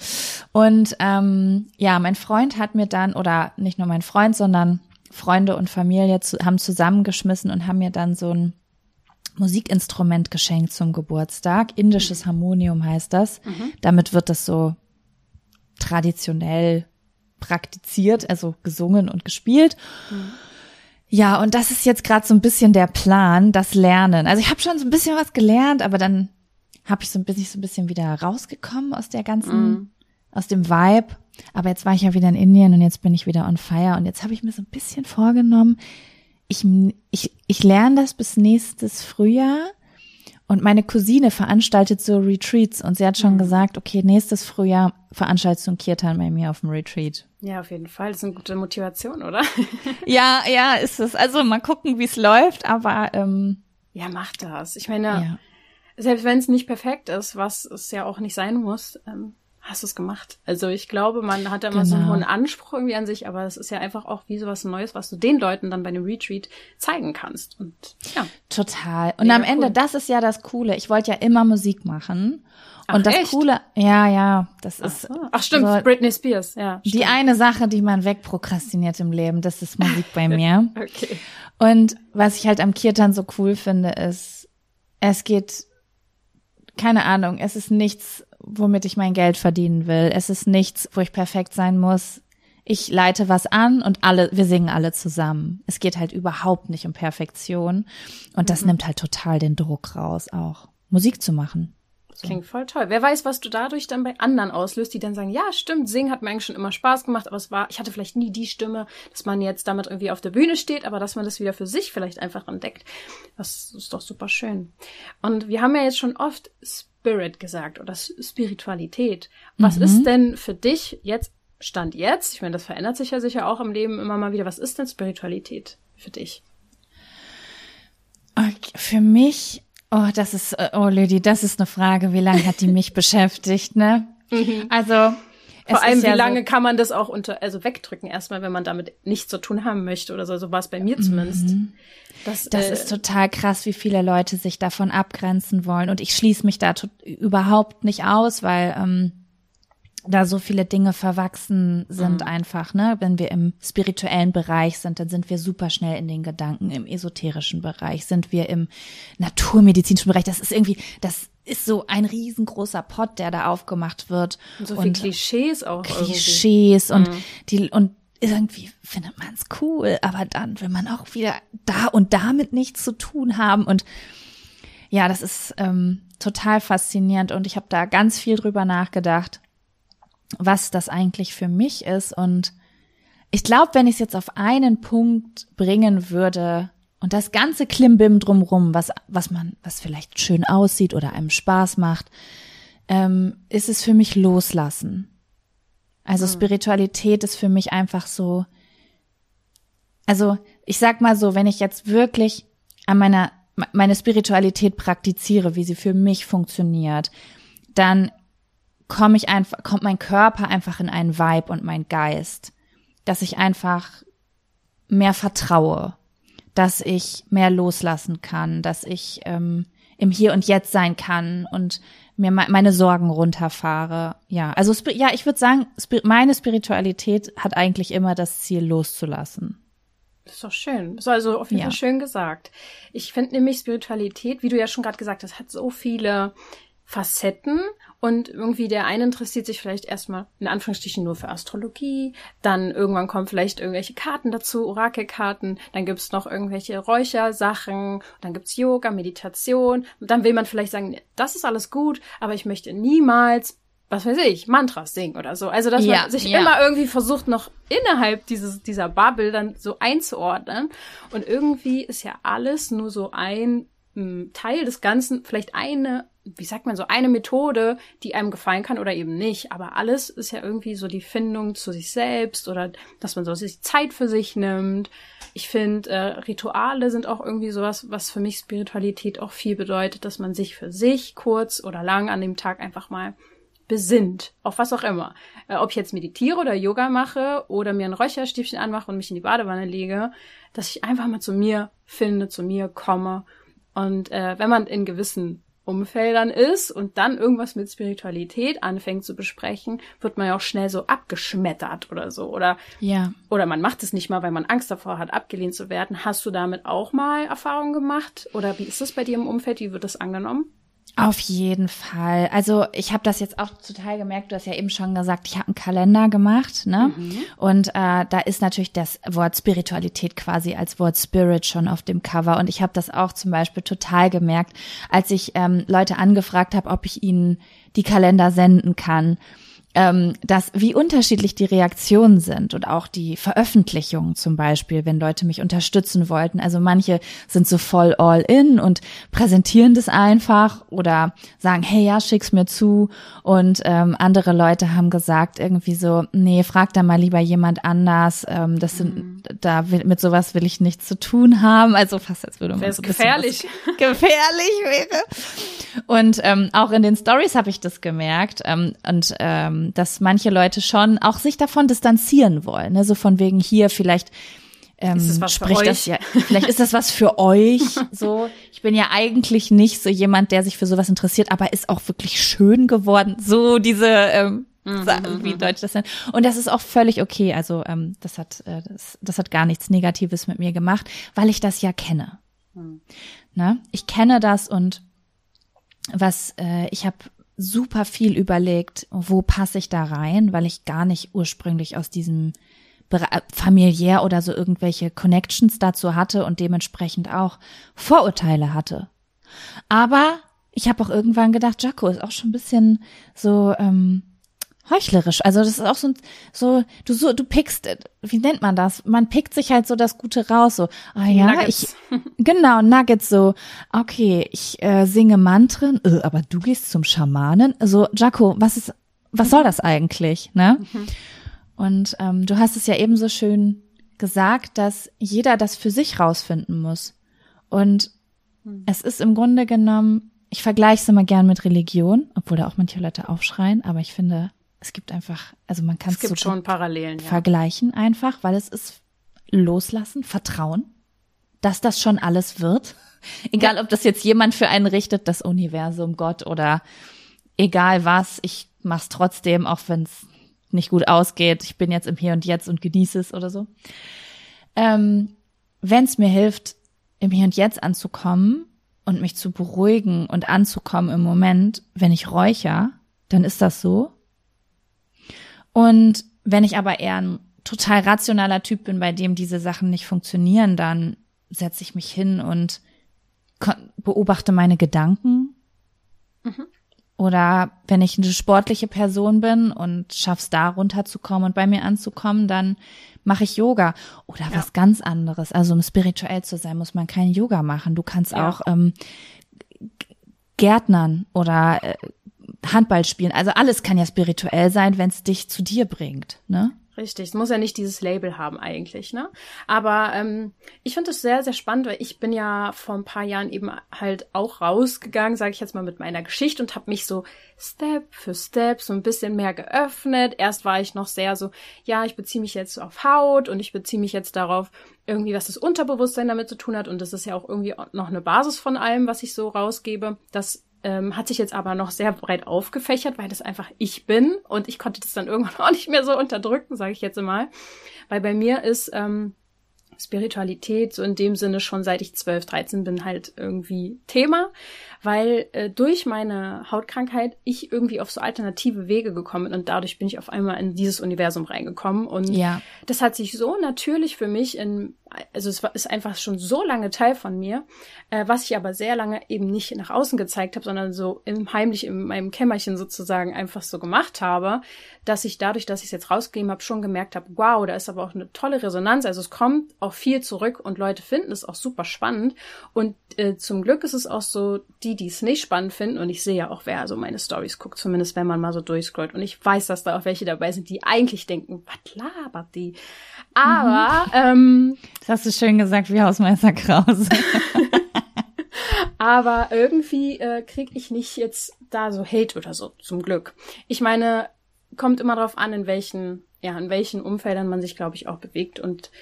S2: und ähm, ja, mein Freund hat mir dann oder nicht nur mein Freund, sondern Freunde und Familie zu, haben zusammengeschmissen und haben mir dann so ein Musikinstrument geschenkt zum Geburtstag. Indisches Harmonium heißt das. Mhm. Damit wird das so traditionell praktiziert, also gesungen und gespielt. Mhm. Ja, und das ist jetzt gerade so ein bisschen der Plan, das Lernen. Also ich habe schon so ein bisschen was gelernt, aber dann habe ich so ein bisschen so ein bisschen wieder rausgekommen aus der ganzen, mhm. aus dem Vibe. Aber jetzt war ich ja wieder in Indien und jetzt bin ich wieder on fire und jetzt habe ich mir so ein bisschen vorgenommen, ich, ich, ich lerne das bis nächstes Frühjahr und meine Cousine veranstaltet so Retreats und sie hat schon mhm. gesagt, okay, nächstes Frühjahr veranstaltest du ein Kirtan bei mir auf dem Retreat.
S1: Ja, auf jeden Fall. Das ist eine gute Motivation, oder?
S2: ja, ja, ist es. Also mal gucken, wie es läuft, aber ähm,
S1: ja, mach das. Ich meine, ja. selbst wenn es nicht perfekt ist, was es ja auch nicht sein muss, ähm, hast du es gemacht. Also ich glaube, man hat da immer genau. so einen genau. hohen Anspruch irgendwie an sich, aber es ist ja einfach auch wie so was Neues, was du den Leuten dann bei einem Retreat zeigen kannst. Und ja.
S2: Total. Und am Ende, cool. das ist ja das Coole. Ich wollte ja immer Musik machen. Ach, und das echt? Coole, ja, ja, das
S1: Ach
S2: ist.
S1: So. Ach stimmt, so, Britney Spears, ja.
S2: Stimmt. Die eine Sache, die man wegprokrastiniert im Leben, das ist Musik bei mir. okay. Und was ich halt am Kirtan so cool finde, ist, es geht, keine Ahnung, es ist nichts womit ich mein Geld verdienen will. Es ist nichts, wo ich perfekt sein muss. Ich leite was an und alle, wir singen alle zusammen. Es geht halt überhaupt nicht um Perfektion. Und das mhm. nimmt halt total den Druck raus, auch Musik zu machen.
S1: So. Klingt voll toll. Wer weiß, was du dadurch dann bei anderen auslöst, die dann sagen, ja, stimmt, singen hat mir eigentlich schon immer Spaß gemacht, aber es war, ich hatte vielleicht nie die Stimme, dass man jetzt damit irgendwie auf der Bühne steht, aber dass man das wieder für sich vielleicht einfach entdeckt. Das ist doch super schön. Und wir haben ja jetzt schon oft Spirit gesagt oder Spiritualität. Was mhm. ist denn für dich jetzt, Stand jetzt, ich meine, das verändert sich ja sicher auch im Leben immer mal wieder, was ist denn Spiritualität für dich?
S2: Okay, für mich, oh, das ist, oh Lady, das ist eine Frage, wie lange hat die mich beschäftigt, ne? Mhm. Also,
S1: vor allem, wie ja lange so kann man das auch unter, also wegdrücken erstmal, wenn man damit nichts zu tun haben möchte oder so. So war es bei mir zumindest. Mhm.
S2: Das, das äh, ist total krass, wie viele Leute sich davon abgrenzen wollen. Und ich schließe mich da überhaupt nicht aus, weil ähm, da so viele Dinge verwachsen sind mhm. einfach, ne? Wenn wir im spirituellen Bereich sind, dann sind wir super schnell in den Gedanken. Im esoterischen Bereich sind wir im naturmedizinischen Bereich. Das ist irgendwie, das ist so ein riesengroßer Pott, der da aufgemacht wird.
S1: Und so viel Klischees auch.
S2: Klischees irgendwie. und mhm. die, und irgendwie findet man es cool, aber dann will man auch wieder da und damit nichts zu tun haben und ja, das ist ähm, total faszinierend und ich habe da ganz viel drüber nachgedacht, was das eigentlich für mich ist und ich glaube, wenn ich es jetzt auf einen Punkt bringen würde und das ganze Klimbim drumrum, was was man, was vielleicht schön aussieht oder einem Spaß macht, ähm, ist es für mich loslassen. Also mhm. Spiritualität ist für mich einfach so, also ich sag mal so, wenn ich jetzt wirklich an meiner, meine Spiritualität praktiziere, wie sie für mich funktioniert, dann komme ich einfach, kommt mein Körper einfach in einen Vibe und mein Geist, dass ich einfach mehr vertraue, dass ich mehr loslassen kann, dass ich ähm, im Hier und Jetzt sein kann und mir meine Sorgen runterfahre. Ja, also ja, ich würde sagen, meine Spiritualität hat eigentlich immer das Ziel loszulassen.
S1: Das ist doch schön. Das ist also auf jeden ja. Fall schön gesagt. Ich finde nämlich Spiritualität, wie du ja schon gerade gesagt hast, hat so viele Facetten und irgendwie der eine interessiert sich vielleicht erstmal in Anführungsstrichen nur für Astrologie, dann irgendwann kommen vielleicht irgendwelche Karten dazu, Orakelkarten, dann gibt's noch irgendwelche Räuchersachen, dann gibt's Yoga, Meditation und dann will man vielleicht sagen, das ist alles gut, aber ich möchte niemals was weiß ich, Mantras singen oder so. Also, dass ja, man sich ja. immer irgendwie versucht, noch innerhalb dieses, dieser Bubble dann so einzuordnen. Und irgendwie ist ja alles nur so ein Teil des Ganzen, vielleicht eine wie sagt man so, eine Methode, die einem gefallen kann oder eben nicht. Aber alles ist ja irgendwie so die Findung zu sich selbst oder dass man so sich Zeit für sich nimmt. Ich finde, äh, Rituale sind auch irgendwie sowas, was für mich Spiritualität auch viel bedeutet, dass man sich für sich kurz oder lang an dem Tag einfach mal besinnt, auf was auch immer. Äh, ob ich jetzt meditiere oder Yoga mache oder mir ein Räucherstäbchen anmache und mich in die Badewanne lege, dass ich einfach mal zu mir finde, zu mir komme. Und äh, wenn man in gewissen Umfeldern ist und dann irgendwas mit Spiritualität anfängt zu besprechen, wird man ja auch schnell so abgeschmettert oder so. Oder,
S2: ja.
S1: oder man macht es nicht mal, weil man Angst davor hat, abgelehnt zu werden. Hast du damit auch mal Erfahrungen gemacht? Oder wie ist es bei dir im Umfeld? Wie wird das angenommen?
S2: Auf jeden Fall. Also ich habe das jetzt auch total gemerkt. Du hast ja eben schon gesagt, ich habe einen Kalender gemacht, ne? Mhm. Und äh, da ist natürlich das Wort Spiritualität quasi als Wort Spirit schon auf dem Cover. Und ich habe das auch zum Beispiel total gemerkt, als ich ähm, Leute angefragt habe, ob ich ihnen die Kalender senden kann ähm, dass wie unterschiedlich die Reaktionen sind und auch die Veröffentlichungen zum Beispiel, wenn Leute mich unterstützen wollten. Also manche sind so voll all in und präsentieren das einfach oder sagen, hey ja, schick's mir zu. Und ähm, andere Leute haben gesagt irgendwie so, nee, frag da mal lieber jemand anders. Ähm, das sind, mhm. Da will, mit sowas will ich nichts zu tun haben. Also fast als würde man
S1: so gefährlich.
S2: gefährlich wäre. Und ähm, auch in den Stories habe ich das gemerkt. Ähm, und ähm, dass manche Leute schon auch sich davon distanzieren wollen. Ne? So von wegen hier vielleicht ähm, ist das was spricht für das ja, vielleicht ist das was für euch. So, ich bin ja eigentlich nicht so jemand, der sich für sowas interessiert, aber ist auch wirklich schön geworden. So diese ähm, mhm, wie mhm. Deutsch das nennt. Und das ist auch völlig okay. Also ähm, das hat äh, das, das hat gar nichts Negatives mit mir gemacht, weil ich das ja kenne. Mhm. Ne? Ich kenne das und was äh, ich habe super viel überlegt, wo passe ich da rein, weil ich gar nicht ursprünglich aus diesem familiär oder so irgendwelche Connections dazu hatte und dementsprechend auch Vorurteile hatte. Aber ich habe auch irgendwann gedacht, Jaco ist auch schon ein bisschen so ähm, heuchlerisch. Also das ist auch so, so du so du pickst, wie nennt man das? Man pickt sich halt so das Gute raus. So, ah ja, Nuggets. ich genau Nuggets so. Okay, ich äh, singe Mantren, äh, aber du gehst zum Schamanen. So, Jaco, was ist, was soll das eigentlich? Ne? Mhm. Und ähm, du hast es ja eben so schön gesagt, dass jeder das für sich rausfinden muss. Und mhm. es ist im Grunde genommen ich vergleiche es immer gern mit Religion, obwohl da auch manche Leute aufschreien, aber ich finde, es gibt einfach, also man kann es
S1: so schon Parallelen, ja.
S2: vergleichen einfach, weil es ist loslassen, Vertrauen, dass das schon alles wird. Egal, ob das jetzt jemand für einen richtet, das Universum, Gott oder egal was, ich mach's trotzdem, auch wenn es nicht gut ausgeht. Ich bin jetzt im Hier und Jetzt und genieße es oder so. Ähm, wenn es mir hilft, im Hier und Jetzt anzukommen und mich zu beruhigen und anzukommen im Moment, wenn ich räucher, dann ist das so. Und wenn ich aber eher ein total rationaler Typ bin, bei dem diese Sachen nicht funktionieren, dann setze ich mich hin und beobachte meine Gedanken. Mhm. Oder wenn ich eine sportliche Person bin und schaff's da runterzukommen und bei mir anzukommen, dann mache ich Yoga oder ja. was ganz anderes. Also um spirituell zu sein, muss man kein Yoga machen. Du kannst ja. auch ähm, Gärtnern oder äh, Handball spielen. Also alles kann ja spirituell sein, wenn es dich zu dir bringt, ne?
S1: Richtig, es muss ja nicht dieses Label haben eigentlich, ne? Aber ähm, ich finde es sehr, sehr spannend, weil ich bin ja vor ein paar Jahren eben halt auch rausgegangen, sage ich jetzt mal, mit meiner Geschichte und habe mich so Step für Step so ein bisschen mehr geöffnet. Erst war ich noch sehr so, ja, ich beziehe mich jetzt auf Haut und ich beziehe mich jetzt darauf, irgendwie, was das Unterbewusstsein damit zu tun hat. Und das ist ja auch irgendwie noch eine Basis von allem, was ich so rausgebe, dass ähm, hat sich jetzt aber noch sehr breit aufgefächert, weil das einfach ich bin und ich konnte das dann irgendwann auch nicht mehr so unterdrücken, sage ich jetzt mal. Weil bei mir ist ähm, Spiritualität so in dem Sinne schon seit ich 12, 13 bin halt irgendwie Thema weil äh, durch meine Hautkrankheit ich irgendwie auf so alternative Wege gekommen bin und dadurch bin ich auf einmal in dieses Universum reingekommen und
S2: ja.
S1: das hat sich so natürlich für mich in also es war, ist einfach schon so lange Teil von mir, äh, was ich aber sehr lange eben nicht nach außen gezeigt habe, sondern so im heimlich in meinem Kämmerchen sozusagen einfach so gemacht habe, dass ich dadurch, dass ich es jetzt rausgegeben habe, schon gemerkt habe, wow, da ist aber auch eine tolle Resonanz. Also es kommt auch viel zurück und Leute finden es auch super spannend. Und äh, zum Glück ist es auch so, die die, die es nicht spannend finden, und ich sehe ja auch, wer so meine Stories guckt, zumindest wenn man mal so durchscrollt. Und ich weiß, dass da auch welche dabei sind, die eigentlich denken, was labert die? Aber, mhm. ähm,
S2: Das hast du schön gesagt, wie Hausmeister Krause.
S1: Aber irgendwie äh, krieg ich nicht jetzt da so Hate oder so, zum Glück. Ich meine, kommt immer darauf an, in welchen, ja, in welchen Umfeldern man sich, glaube ich, auch bewegt. Und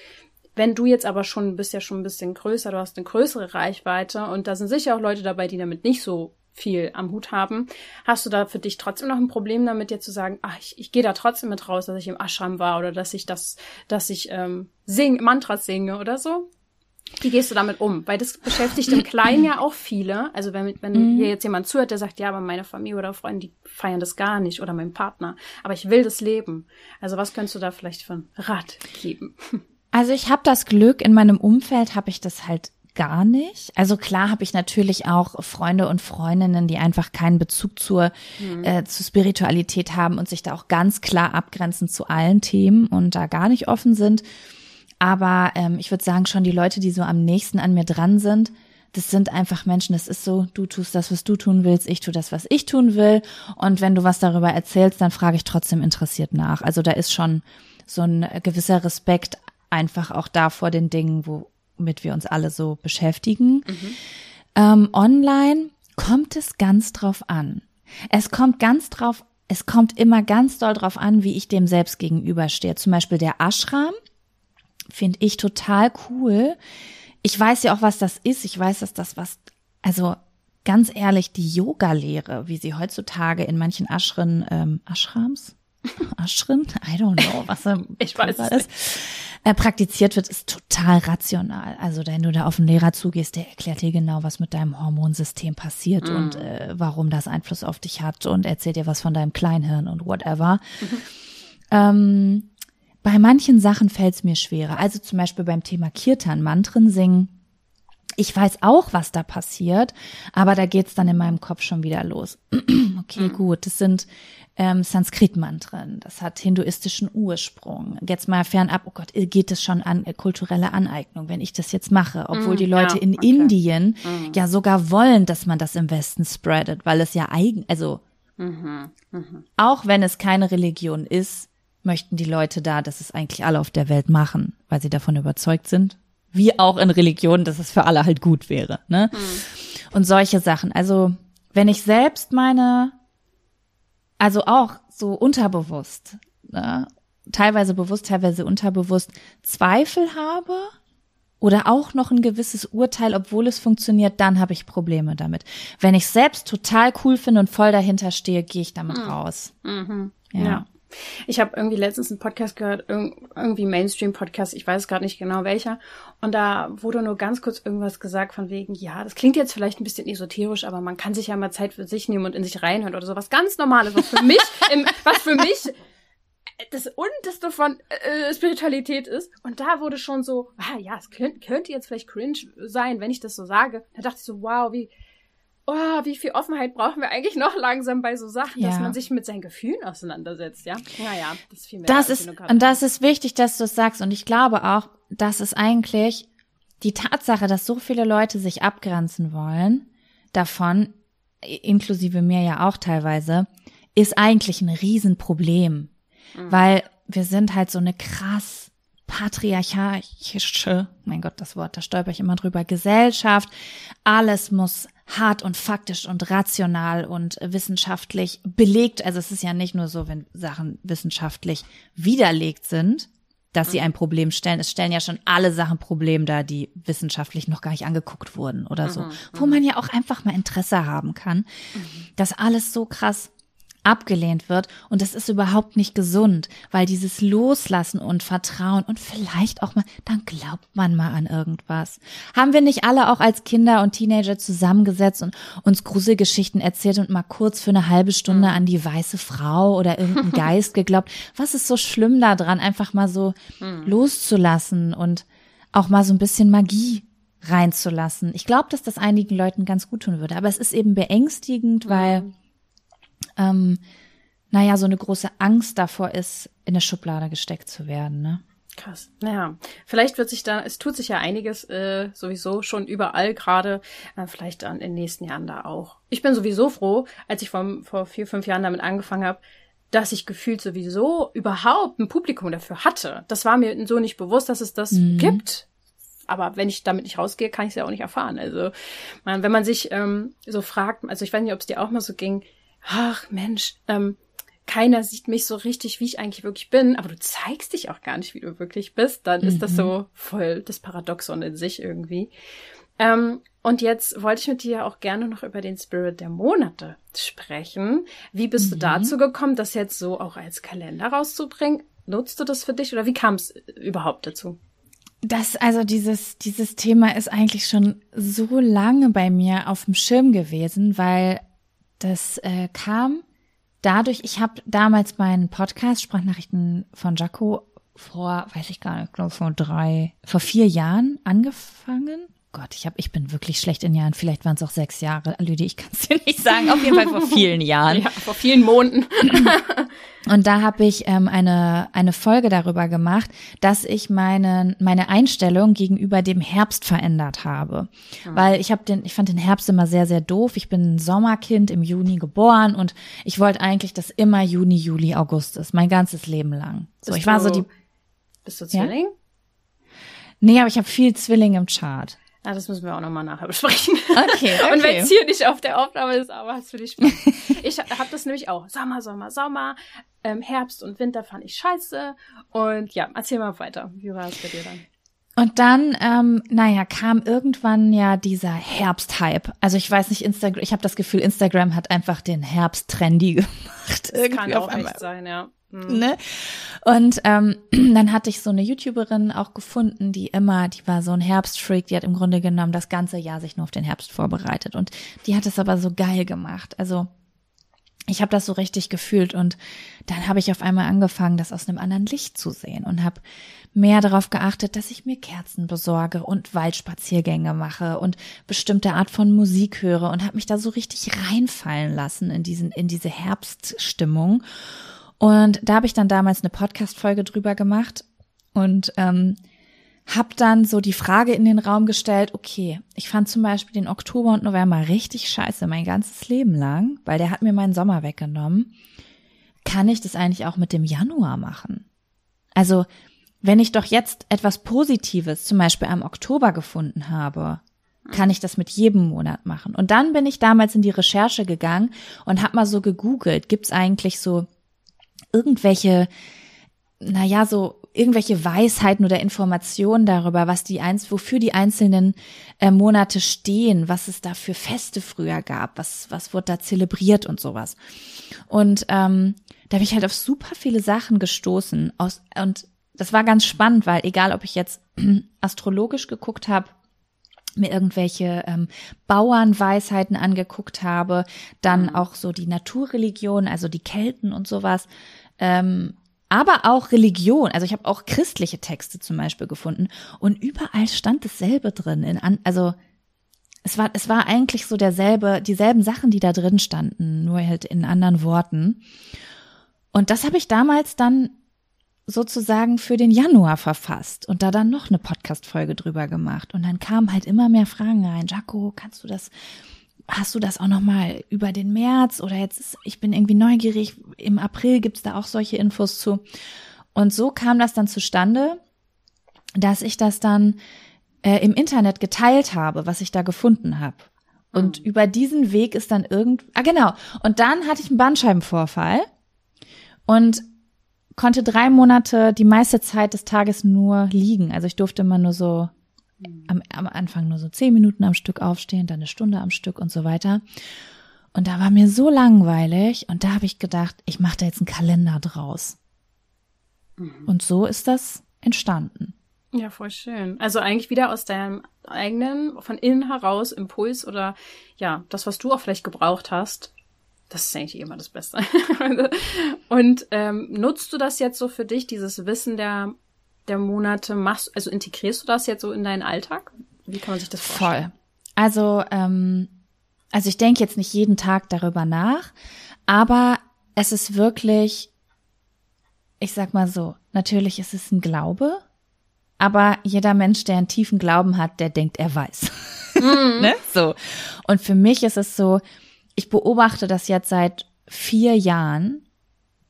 S1: wenn du jetzt aber schon, bist ja schon ein bisschen größer, du hast eine größere Reichweite und da sind sicher auch Leute dabei, die damit nicht so viel am Hut haben. Hast du da für dich trotzdem noch ein Problem damit, dir zu sagen, ach, ich, ich gehe da trotzdem mit raus, dass ich im Ashram war oder dass ich das, dass ich ähm, sing, Mantras singe oder so? Wie gehst du damit um? Weil das beschäftigt im Kleinen ja auch viele. Also wenn, wenn mhm. hier jetzt jemand zuhört, der sagt, ja, aber meine Familie oder Freunde, die feiern das gar nicht oder mein Partner. Aber ich will das leben. Also was könntest du da vielleicht für einen Rat geben?
S2: Also ich habe das Glück, in meinem Umfeld habe ich das halt gar nicht. Also klar habe ich natürlich auch Freunde und Freundinnen, die einfach keinen Bezug zur, mhm. äh, zur Spiritualität haben und sich da auch ganz klar abgrenzen zu allen Themen und da gar nicht offen sind. Aber ähm, ich würde sagen, schon die Leute, die so am nächsten an mir dran sind, das sind einfach Menschen, das ist so, du tust das, was du tun willst, ich tue das, was ich tun will. Und wenn du was darüber erzählst, dann frage ich trotzdem interessiert nach. Also da ist schon so ein gewisser Respekt einfach auch da vor den Dingen, wo, womit wir uns alle so beschäftigen. Mhm. Ähm, online kommt es ganz drauf an. Es kommt ganz drauf, es kommt immer ganz doll drauf an, wie ich dem selbst gegenüberstehe. Zum Beispiel der Ashram finde ich total cool. Ich weiß ja auch, was das ist. Ich weiß, dass das was, also ganz ehrlich, die Yoga-Lehre, wie sie heutzutage in manchen Ashram, ähm, Ashrams, Ashram, I don't know, was
S1: ich weiß
S2: ist. Nicht äh, praktiziert wird, ist total rational. Also wenn du da auf einen Lehrer zugehst, der erklärt dir genau, was mit deinem Hormonsystem passiert mm. und äh, warum das Einfluss auf dich hat und erzählt dir was von deinem Kleinhirn und whatever. Mhm. Ähm, bei manchen Sachen fällt es mir schwerer. Also zum Beispiel beim Thema Kirtan, Mantren singen. Ich weiß auch, was da passiert, aber da geht's dann in meinem Kopf schon wieder los. okay, mhm. gut, das sind ähm, Sanskrit-Mantren, das hat hinduistischen Ursprung. Jetzt mal fernab, oh Gott, geht es schon an äh, kulturelle Aneignung, wenn ich das jetzt mache, obwohl mm, die Leute ja, in okay. Indien mm. ja sogar wollen, dass man das im Westen spreadet, weil es ja eigen, also mhm, mhm. auch wenn es keine Religion ist, möchten die Leute da, dass es eigentlich alle auf der Welt machen, weil sie davon überzeugt sind, wie auch in Religionen, dass es für alle halt gut wäre, ne? Mhm. Und solche Sachen. Also, wenn ich selbst meine also auch so unterbewusst, ne? teilweise bewusst, teilweise unterbewusst Zweifel habe oder auch noch ein gewisses Urteil, obwohl es funktioniert, dann habe ich Probleme damit. Wenn ich selbst total cool finde und voll dahinter stehe, gehe ich damit mhm. raus.
S1: Mhm. Ja. ja. Ich habe irgendwie letztens einen Podcast gehört, irgendwie Mainstream-Podcast, ich weiß gerade nicht genau welcher. Und da wurde nur ganz kurz irgendwas gesagt von wegen, ja, das klingt jetzt vielleicht ein bisschen esoterisch, aber man kann sich ja mal Zeit für sich nehmen und in sich reinhören oder so. Was ganz Normales, was für mich, im, was für mich das Unterste von äh, Spiritualität ist. Und da wurde schon so, ah ja, es könnte, könnte jetzt vielleicht cringe sein, wenn ich das so sage. Da dachte ich so, wow, wie, oh, wie viel Offenheit brauchen wir eigentlich noch langsam bei so Sachen, ja. dass man sich mit seinen Gefühlen auseinandersetzt, ja? Naja,
S2: das ist viel mehr. Das ist, und das ist wichtig, dass du es sagst. Und ich glaube auch, dass es eigentlich die Tatsache, dass so viele Leute sich abgrenzen wollen, davon, inklusive mir ja auch teilweise, ist eigentlich ein Riesenproblem. Mhm. Weil wir sind halt so eine krass patriarchische, mein Gott, das Wort, da stolper ich immer drüber, Gesellschaft. Alles muss hart und faktisch und rational und wissenschaftlich belegt. Also es ist ja nicht nur so, wenn Sachen wissenschaftlich widerlegt sind, dass sie mhm. ein Problem stellen. Es stellen ja schon alle Sachen Problem dar, die wissenschaftlich noch gar nicht angeguckt wurden oder so. Mhm, Wo man ja auch einfach mal Interesse haben kann, mhm. dass alles so krass abgelehnt wird. Und das ist überhaupt nicht gesund, weil dieses Loslassen und Vertrauen und vielleicht auch mal, dann glaubt man mal an irgendwas. Haben wir nicht alle auch als Kinder und Teenager zusammengesetzt und uns Gruselgeschichten erzählt und mal kurz für eine halbe Stunde mhm. an die weiße Frau oder irgendeinen Geist geglaubt? Was ist so schlimm daran, einfach mal so mhm. loszulassen und auch mal so ein bisschen Magie reinzulassen. Ich glaube, dass das einigen Leuten ganz gut tun würde. Aber es ist eben beängstigend, weil mhm ähm, naja, so eine große Angst davor ist, in eine Schublade gesteckt zu werden, ne?
S1: Krass. Naja, vielleicht wird sich da, es tut sich ja einiges äh, sowieso schon überall gerade, äh, vielleicht dann in den nächsten Jahren da auch. Ich bin sowieso froh, als ich vor, vor vier, fünf Jahren damit angefangen habe, dass ich gefühlt sowieso überhaupt ein Publikum dafür hatte. Das war mir so nicht bewusst, dass es das mhm. gibt aber wenn ich damit nicht rausgehe, kann ich es ja auch nicht erfahren. Also man, wenn man sich ähm, so fragt, also ich weiß nicht, ob es dir auch mal so ging, ach Mensch, ähm, keiner sieht mich so richtig, wie ich eigentlich wirklich bin, aber du zeigst dich auch gar nicht, wie du wirklich bist, dann mhm. ist das so mhm. voll das Paradoxon in sich irgendwie. Ähm, und jetzt wollte ich mit dir auch gerne noch über den Spirit der Monate sprechen. Wie bist mhm. du dazu gekommen, das jetzt so auch als Kalender rauszubringen? Nutzt du das für dich oder wie kam es überhaupt dazu?
S2: Das, also dieses, dieses Thema ist eigentlich schon so lange bei mir auf dem Schirm gewesen, weil das äh, kam dadurch, ich habe damals meinen Podcast Sprachnachrichten von Jaco vor, weiß ich gar nicht, glaube vor drei, vor vier Jahren angefangen Gott, ich hab, ich bin wirklich schlecht in Jahren. Vielleicht waren es auch sechs Jahre, Lüdi, ich kann es dir nicht sagen. Auf jeden Fall vor vielen Jahren.
S1: Ja, vor vielen Monaten.
S2: Und da habe ich ähm, eine eine Folge darüber gemacht, dass ich meine meine Einstellung gegenüber dem Herbst verändert habe, mhm. weil ich habe den ich fand den Herbst immer sehr sehr doof. Ich bin ein Sommerkind im Juni geboren und ich wollte eigentlich, dass immer Juni, Juli, August ist, mein ganzes Leben lang. So,
S1: bist
S2: ich war
S1: du,
S2: so die.
S1: Bist du Zwilling? Ja?
S2: Nee, aber ich habe viel Zwilling im Chart.
S1: Ah, das müssen wir auch nochmal nachher besprechen.
S2: Okay, okay.
S1: Und wenn es hier nicht auf der Aufnahme ist, aber es für dich spannend. ich habe das nämlich auch. Sommer, Sommer, Sommer, ähm, Herbst und Winter fand ich scheiße. Und ja, erzähl mal weiter. Wie war es bei dir dann?
S2: Und dann, ähm, naja, kam irgendwann ja dieser Herbst-Hype. Also ich weiß nicht, Instagram, ich habe das Gefühl, Instagram hat einfach den Herbst trendy gemacht.
S1: Das Irgendwie kann auch echt sein, ja.
S2: Mhm. Ne? Und ähm, dann hatte ich so eine YouTuberin auch gefunden, die immer, die war so ein Herbstfreak, die hat im Grunde genommen das ganze Jahr sich nur auf den Herbst vorbereitet. Und die hat es aber so geil gemacht. Also ich habe das so richtig gefühlt und dann habe ich auf einmal angefangen, das aus einem anderen Licht zu sehen und habe mehr darauf geachtet, dass ich mir Kerzen besorge und Waldspaziergänge mache und bestimmte Art von Musik höre und habe mich da so richtig reinfallen lassen in diesen in diese Herbststimmung und da habe ich dann damals eine Podcast-Folge drüber gemacht und ähm, habe dann so die Frage in den Raum gestellt, okay, ich fand zum Beispiel den Oktober und November richtig scheiße, mein ganzes Leben lang, weil der hat mir meinen Sommer weggenommen. Kann ich das eigentlich auch mit dem Januar machen? Also, wenn ich doch jetzt etwas Positives zum Beispiel am Oktober gefunden habe, kann ich das mit jedem Monat machen. Und dann bin ich damals in die Recherche gegangen und habe mal so gegoogelt, gibt's eigentlich so irgendwelche, naja, so irgendwelche Weisheiten oder Informationen darüber, was die eins, wofür die einzelnen äh, Monate stehen, was es da für Feste früher gab, was was wurde da zelebriert und sowas. Und ähm, da bin ich halt auf super viele Sachen gestoßen aus und das war ganz spannend, weil egal, ob ich jetzt astrologisch geguckt habe mir irgendwelche ähm, Bauernweisheiten angeguckt habe, dann mhm. auch so die Naturreligion, also die Kelten und sowas, ähm, aber auch Religion. Also ich habe auch christliche Texte zum Beispiel gefunden und überall stand dasselbe drin. In an, also es war es war eigentlich so derselbe, dieselben Sachen, die da drin standen, nur halt in anderen Worten. Und das habe ich damals dann sozusagen für den Januar verfasst und da dann noch eine Podcast-Folge drüber gemacht. Und dann kamen halt immer mehr Fragen rein. Jaco, kannst du das, hast du das auch nochmal über den März oder jetzt ist, ich bin irgendwie neugierig, im April gibt's da auch solche Infos zu. Und so kam das dann zustande, dass ich das dann äh, im Internet geteilt habe, was ich da gefunden habe. Und mhm. über diesen Weg ist dann irgend, ah genau. Und dann hatte ich einen Bandscheibenvorfall und konnte drei Monate die meiste Zeit des Tages nur liegen. Also ich durfte immer nur so am, am Anfang nur so zehn Minuten am Stück aufstehen, dann eine Stunde am Stück und so weiter. Und da war mir so langweilig und da habe ich gedacht, ich mache da jetzt einen Kalender draus. Mhm. Und so ist das entstanden.
S1: Ja, voll schön. Also eigentlich wieder aus deinem eigenen, von innen heraus Impuls oder ja, das, was du auch vielleicht gebraucht hast, das ist eigentlich immer das Beste. und ähm, nutzt du das jetzt so für dich, dieses Wissen der, der Monate, machst, also integrierst du das jetzt so in deinen Alltag? Wie kann man sich das vorstellen?
S2: Voll. Also, ähm, also ich denke jetzt nicht jeden Tag darüber nach, aber es ist wirklich, ich sag mal so, natürlich ist es ein Glaube, aber jeder Mensch, der einen tiefen Glauben hat, der denkt, er weiß. Mhm. ne? So. Und für mich ist es so, ich beobachte das jetzt seit vier Jahren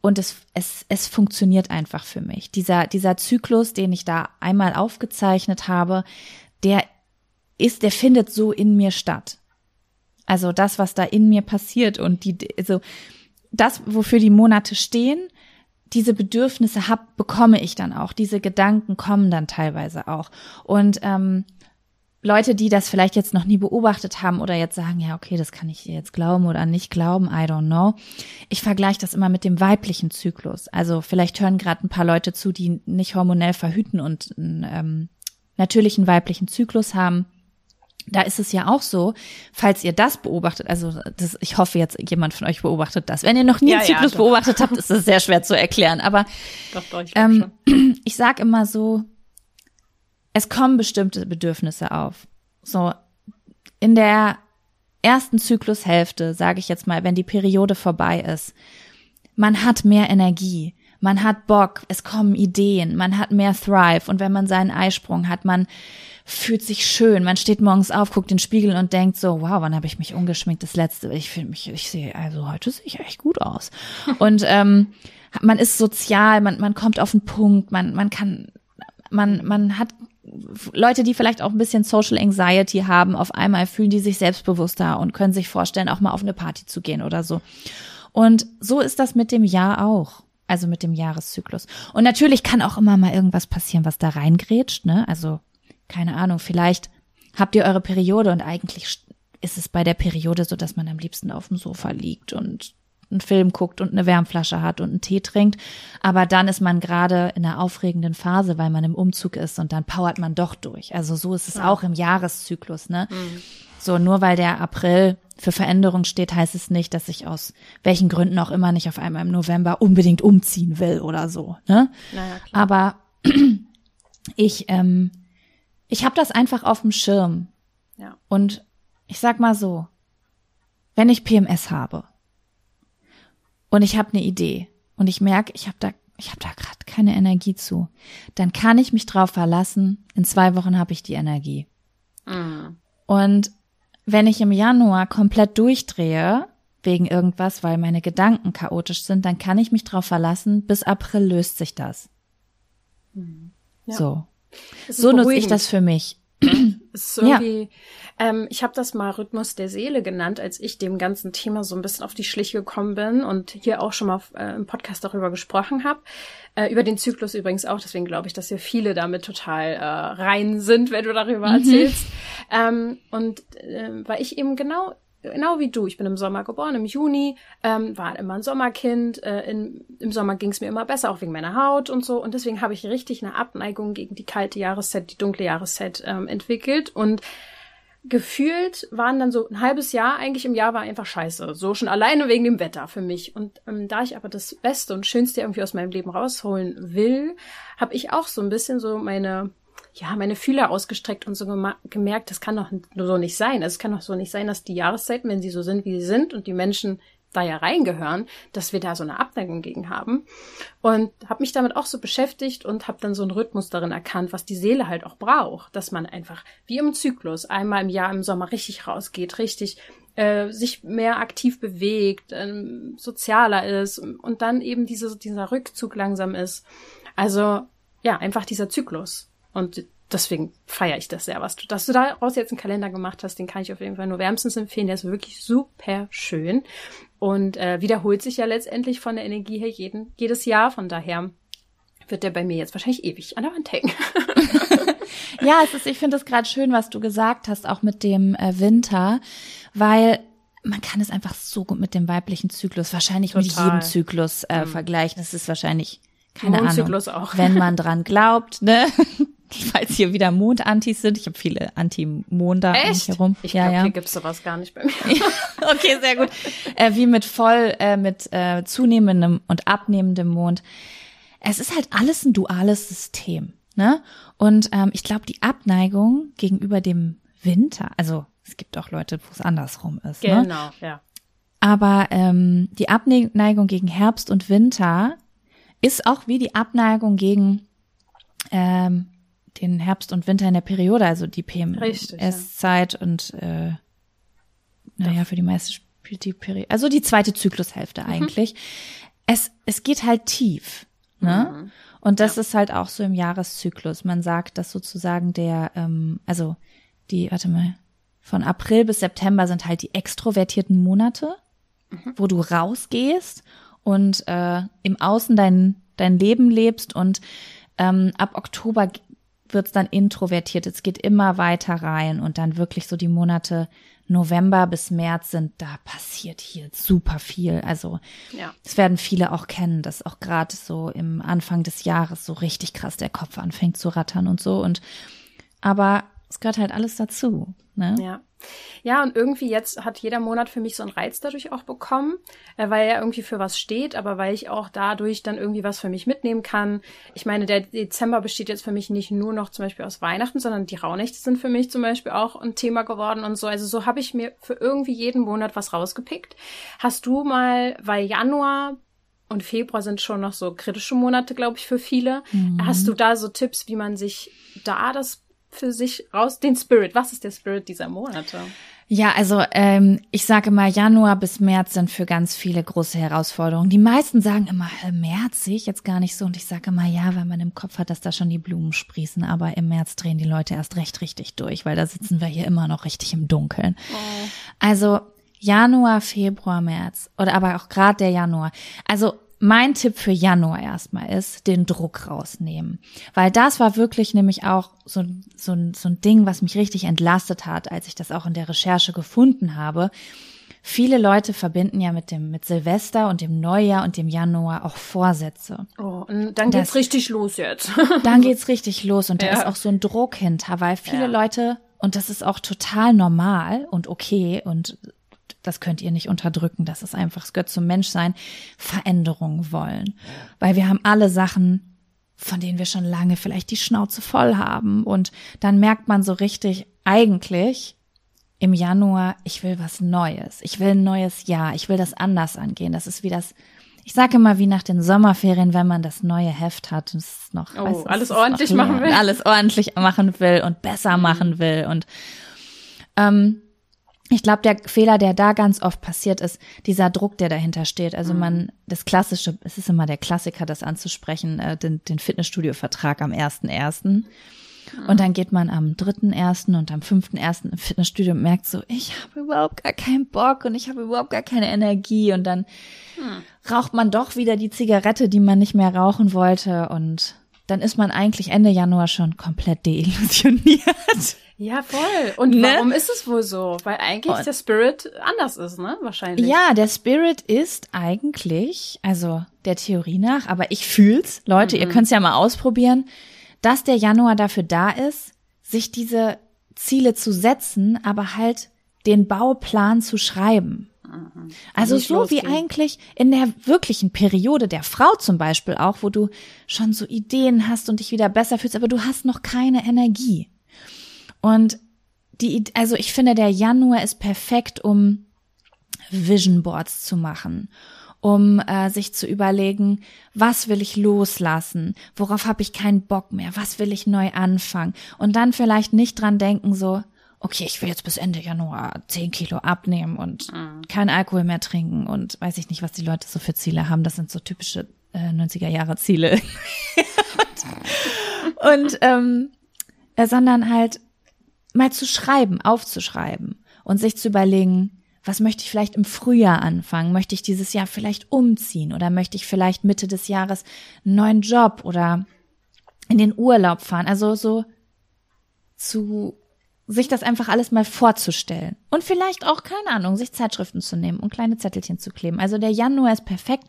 S2: und es, es, es funktioniert einfach für mich. Dieser, dieser Zyklus, den ich da einmal aufgezeichnet habe, der ist, der findet so in mir statt. Also das, was da in mir passiert und die, also das, wofür die Monate stehen, diese Bedürfnisse hab, bekomme ich dann auch. Diese Gedanken kommen dann teilweise auch. Und ähm, Leute, die das vielleicht jetzt noch nie beobachtet haben oder jetzt sagen, ja, okay, das kann ich jetzt glauben oder nicht glauben, I don't know. Ich vergleiche das immer mit dem weiblichen Zyklus. Also vielleicht hören gerade ein paar Leute zu, die nicht hormonell verhüten und einen ähm, natürlichen weiblichen Zyklus haben. Da ist es ja auch so, falls ihr das beobachtet, also das, ich hoffe jetzt jemand von euch beobachtet das. Wenn ihr noch nie ja, einen Zyklus ja, beobachtet habt, ist es sehr schwer zu erklären. Aber doch, doch, ich, ähm, ich sag immer so, es kommen bestimmte Bedürfnisse auf. So, in der ersten Zyklushälfte, sage ich jetzt mal, wenn die Periode vorbei ist, man hat mehr Energie, man hat Bock, es kommen Ideen, man hat mehr Thrive und wenn man seinen Eisprung hat, man fühlt sich schön, man steht morgens auf, guckt in den Spiegel und denkt so, wow, wann habe ich mich ungeschminkt das letzte, ich finde mich, ich sehe, also heute sehe ich echt gut aus. Und ähm, man ist sozial, man, man kommt auf den Punkt, man, man kann, man, man hat Leute, die vielleicht auch ein bisschen Social Anxiety haben, auf einmal fühlen die sich selbstbewusster und können sich vorstellen, auch mal auf eine Party zu gehen oder so. Und so ist das mit dem Jahr auch. Also mit dem Jahreszyklus. Und natürlich kann auch immer mal irgendwas passieren, was da reingrätscht, ne? Also, keine Ahnung, vielleicht habt ihr eure Periode und eigentlich ist es bei der Periode so, dass man am liebsten auf dem Sofa liegt und einen Film guckt und eine Wärmflasche hat und einen Tee trinkt. Aber dann ist man gerade in einer aufregenden Phase, weil man im Umzug ist und dann powert man doch durch. Also so ist es ja. auch im Jahreszyklus, ne? Mhm. So, nur weil der April für Veränderung steht, heißt es nicht, dass ich aus welchen Gründen auch immer nicht auf einmal im November unbedingt umziehen will oder so. Ne? Naja. Aber ich, ähm, ich habe das einfach auf dem Schirm. Ja. Und ich sag mal so, wenn ich PMS habe, und ich habe eine Idee und ich merke, ich habe da ich habe da gerade keine Energie zu, dann kann ich mich drauf verlassen, in zwei Wochen habe ich die Energie. Mhm. Und wenn ich im Januar komplett durchdrehe, wegen irgendwas, weil meine Gedanken chaotisch sind, dann kann ich mich drauf verlassen, bis April löst sich das. Mhm. Ja. So. So nutze ich das für mich.
S1: ist irgendwie, ja. ähm, ich habe das mal Rhythmus der Seele genannt, als ich dem ganzen Thema so ein bisschen auf die Schliche gekommen bin und hier auch schon mal äh, im Podcast darüber gesprochen habe. Äh, über den Zyklus übrigens auch, deswegen glaube ich, dass hier viele damit total äh, rein sind, wenn du darüber mhm. erzählst. Ähm, und äh, weil ich eben genau genau wie du. Ich bin im Sommer geboren, im Juni, ähm, war immer ein Sommerkind. Äh, in, Im Sommer ging es mir immer besser, auch wegen meiner Haut und so. Und deswegen habe ich richtig eine Abneigung gegen die kalte Jahreszeit, die dunkle Jahreszeit ähm, entwickelt. Und gefühlt waren dann so ein halbes Jahr, eigentlich im Jahr war einfach scheiße. So schon alleine wegen dem Wetter für mich. Und ähm, da ich aber das Beste und Schönste irgendwie aus meinem Leben rausholen will, habe ich auch so ein bisschen so meine ja, meine Fühler ausgestreckt und so gemerkt, das kann doch so nicht sein. Es kann doch so nicht sein, dass die Jahreszeiten, wenn sie so sind, wie sie sind und die Menschen da ja reingehören, dass wir da so eine Abneigung gegen haben. Und habe mich damit auch so beschäftigt und habe dann so einen Rhythmus darin erkannt, was die Seele halt auch braucht, dass man einfach wie im Zyklus einmal im Jahr im Sommer richtig rausgeht, richtig äh, sich mehr aktiv bewegt, ähm, sozialer ist und dann eben diese, dieser Rückzug langsam ist. Also ja, einfach dieser Zyklus. Und deswegen feiere ich das sehr, was du, dass du daraus jetzt einen Kalender gemacht hast, den kann ich auf jeden Fall nur wärmstens empfehlen. Der ist wirklich super schön und äh, wiederholt sich ja letztendlich von der Energie her jeden, jedes Jahr. Von daher wird der bei mir jetzt wahrscheinlich ewig an der Wand hängen.
S2: ja, es ist, ich finde es gerade schön, was du gesagt hast, auch mit dem äh, Winter, weil man kann es einfach so gut mit dem weiblichen Zyklus, wahrscheinlich Total. mit jedem Zyklus äh, mhm. vergleichen. Es ist wahrscheinlich keine Ahnung, auch. wenn man dran glaubt, ne? falls hier wieder Mondantis sind. Ich habe viele Anti-Monde mich herum.
S1: Ich ja, glaube, ja. hier gibt's sowas gar nicht bei mir.
S2: okay, sehr gut. Äh, wie mit voll, äh, mit äh, zunehmendem und abnehmendem Mond. Es ist halt alles ein duales System. Ne? Und ähm, ich glaube, die Abneigung gegenüber dem Winter, also es gibt auch Leute, wo es andersrum ist.
S1: Ne?
S2: Genau,
S1: ne? ja.
S2: Aber ähm, die Abneigung gegen Herbst und Winter ist auch wie die Abneigung gegen ähm, den Herbst und Winter in der Periode, also die PMS-Zeit ja. und äh, naja, für die meisten spielt die Periode, also die zweite Zyklushälfte mhm. eigentlich. Es, es geht halt tief. Ne? Mhm. Und das ja. ist halt auch so im Jahreszyklus. Man sagt, dass sozusagen der, ähm, also die, warte mal, von April bis September sind halt die extrovertierten Monate, mhm. wo du rausgehst und äh, im Außen dein, dein Leben lebst und ähm, ab Oktober wird's dann introvertiert. Es geht immer weiter rein und dann wirklich so die Monate November bis März sind, da passiert hier super viel. Also ja. das werden viele auch kennen, dass auch gerade so im Anfang des Jahres so richtig krass der Kopf anfängt zu rattern und so. Und aber es gehört halt alles dazu. Ne?
S1: Ja. Ja, und irgendwie jetzt hat jeder Monat für mich so einen Reiz dadurch auch bekommen, äh, weil er irgendwie für was steht, aber weil ich auch dadurch dann irgendwie was für mich mitnehmen kann. Ich meine, der Dezember besteht jetzt für mich nicht nur noch zum Beispiel aus Weihnachten, sondern die Rauhnächte sind für mich zum Beispiel auch ein Thema geworden und so. Also so habe ich mir für irgendwie jeden Monat was rausgepickt. Hast du mal, weil Januar und Februar sind schon noch so kritische Monate, glaube ich, für viele. Mhm. Hast du da so Tipps, wie man sich da das für sich raus, den Spirit. Was ist der Spirit dieser Monate?
S2: Ja, also ähm, ich sage mal, Januar bis März sind für ganz viele große Herausforderungen. Die meisten sagen immer, März sehe ich jetzt gar nicht so. Und ich sage immer, ja, weil man im Kopf hat, dass da schon die Blumen sprießen. Aber im März drehen die Leute erst recht richtig durch, weil da sitzen wir hier immer noch richtig im Dunkeln. Oh. Also Januar, Februar, März oder aber auch gerade der Januar. Also mein Tipp für Januar erstmal ist, den Druck rausnehmen. Weil das war wirklich nämlich auch so, so, so ein Ding, was mich richtig entlastet hat, als ich das auch in der Recherche gefunden habe. Viele Leute verbinden ja mit dem, mit Silvester und dem Neujahr und dem Januar auch Vorsätze.
S1: Oh, und dann geht's das, richtig los jetzt.
S2: dann geht's richtig los und da ja. ist auch so ein Druck hinter, weil viele ja. Leute, und das ist auch total normal und okay und das könnt ihr nicht unterdrücken, das ist einfach, es gehört zum Menschsein, Veränderungen wollen. Weil wir haben alle Sachen, von denen wir schon lange vielleicht die Schnauze voll haben. Und dann merkt man so richtig, eigentlich im Januar, ich will was Neues. Ich will ein neues Jahr. Ich will das anders angehen. Das ist wie das, ich sage immer wie nach den Sommerferien, wenn man das neue Heft hat, und es noch,
S1: oh, weiß, alles ordentlich machen will.
S2: Alles ordentlich machen will und besser mhm. machen will und, ähm, ich glaube, der Fehler, der da ganz oft passiert, ist dieser Druck, der dahinter steht. Also man, mhm. das Klassische, es ist immer der Klassiker, das anzusprechen, äh, den, den Fitnessstudio-Vertrag am 1.1. Mhm. Und dann geht man am 3.1. und am 5.1. im Fitnessstudio und merkt so, ich habe überhaupt gar keinen Bock und ich habe überhaupt gar keine Energie. Und dann hm. raucht man doch wieder die Zigarette, die man nicht mehr rauchen wollte. Und dann ist man eigentlich Ende Januar schon komplett deillusioniert.
S1: Ja, voll. Und ne? warum ist es wohl so? Weil eigentlich Und der Spirit anders ist, ne? Wahrscheinlich.
S2: Ja, der Spirit ist eigentlich, also der Theorie nach, aber ich fühl's, Leute, mhm. ihr könnt's ja mal ausprobieren, dass der Januar dafür da ist, sich diese Ziele zu setzen, aber halt den Bauplan zu schreiben. Mhm. Also so losgehen. wie eigentlich in der wirklichen Periode der Frau zum Beispiel auch, wo du schon so Ideen hast und dich wieder besser fühlst, aber du hast noch keine Energie. Und die, also ich finde, der Januar ist perfekt, um Vision Boards zu machen, um äh, sich zu überlegen, was will ich loslassen, worauf habe ich keinen Bock mehr, was will ich neu anfangen und dann vielleicht nicht dran denken so, okay, ich will jetzt bis Ende Januar zehn Kilo abnehmen und mhm. kein Alkohol mehr trinken und weiß ich nicht, was die Leute so für Ziele haben. Das sind so typische äh, 90er Jahre Ziele. und, und ähm, äh, sondern halt mal zu schreiben, aufzuschreiben und sich zu überlegen, was möchte ich vielleicht im Frühjahr anfangen? Möchte ich dieses Jahr vielleicht umziehen oder möchte ich vielleicht Mitte des Jahres einen neuen Job oder in den Urlaub fahren? Also so zu sich das einfach alles mal vorzustellen und vielleicht auch keine Ahnung, sich Zeitschriften zu nehmen und kleine Zettelchen zu kleben. Also der Januar ist perfekt,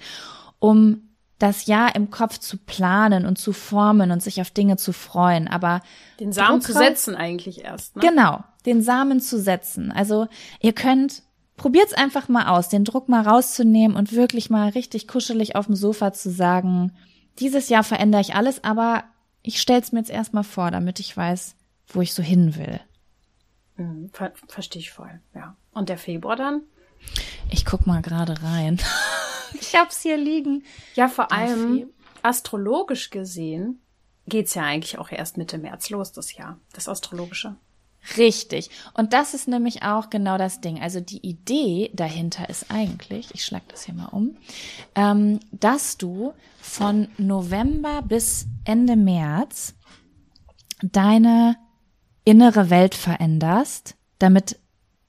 S2: um das Jahr im Kopf zu planen und zu formen und sich auf Dinge zu freuen, aber
S1: den Samen zu setzen eigentlich erst.
S2: Ne? Genau, den Samen zu setzen. Also ihr könnt probiert's einfach mal aus, den Druck mal rauszunehmen und wirklich mal richtig kuschelig auf dem Sofa zu sagen, dieses Jahr verändere ich alles, aber ich stell's mir jetzt erstmal vor, damit ich weiß, wo ich so hin will.
S1: Mhm, ver Verstehe ich voll, ja. Und der Februar dann?
S2: Ich guck mal gerade rein. ich hab's hier liegen.
S1: Ja, vor allem astrologisch gesehen geht's ja eigentlich auch erst Mitte März los, das Jahr, das Astrologische.
S2: Richtig. Und das ist nämlich auch genau das Ding. Also die Idee dahinter ist eigentlich, ich schlag das hier mal um, ähm, dass du von November bis Ende März deine innere Welt veränderst, damit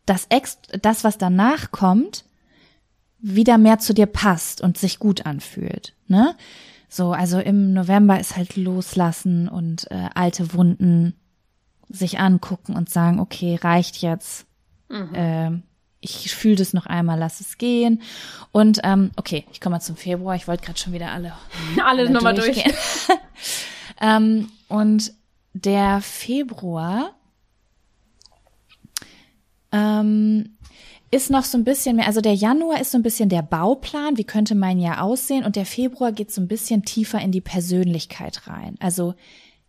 S2: das, Ex das was danach kommt, wieder mehr zu dir passt und sich gut anfühlt. Ne? So, also im November ist halt loslassen und äh, alte Wunden sich angucken und sagen, okay, reicht jetzt. Mhm. Äh, ich fühle das noch einmal, lass es gehen. Und ähm, okay, ich komme mal zum Februar. Ich wollte gerade schon wieder alle
S1: alle, nochmal durch.
S2: ähm, und der Februar ähm, ist noch so ein bisschen mehr, also der Januar ist so ein bisschen der Bauplan, wie könnte mein Jahr aussehen und der Februar geht so ein bisschen tiefer in die Persönlichkeit rein. Also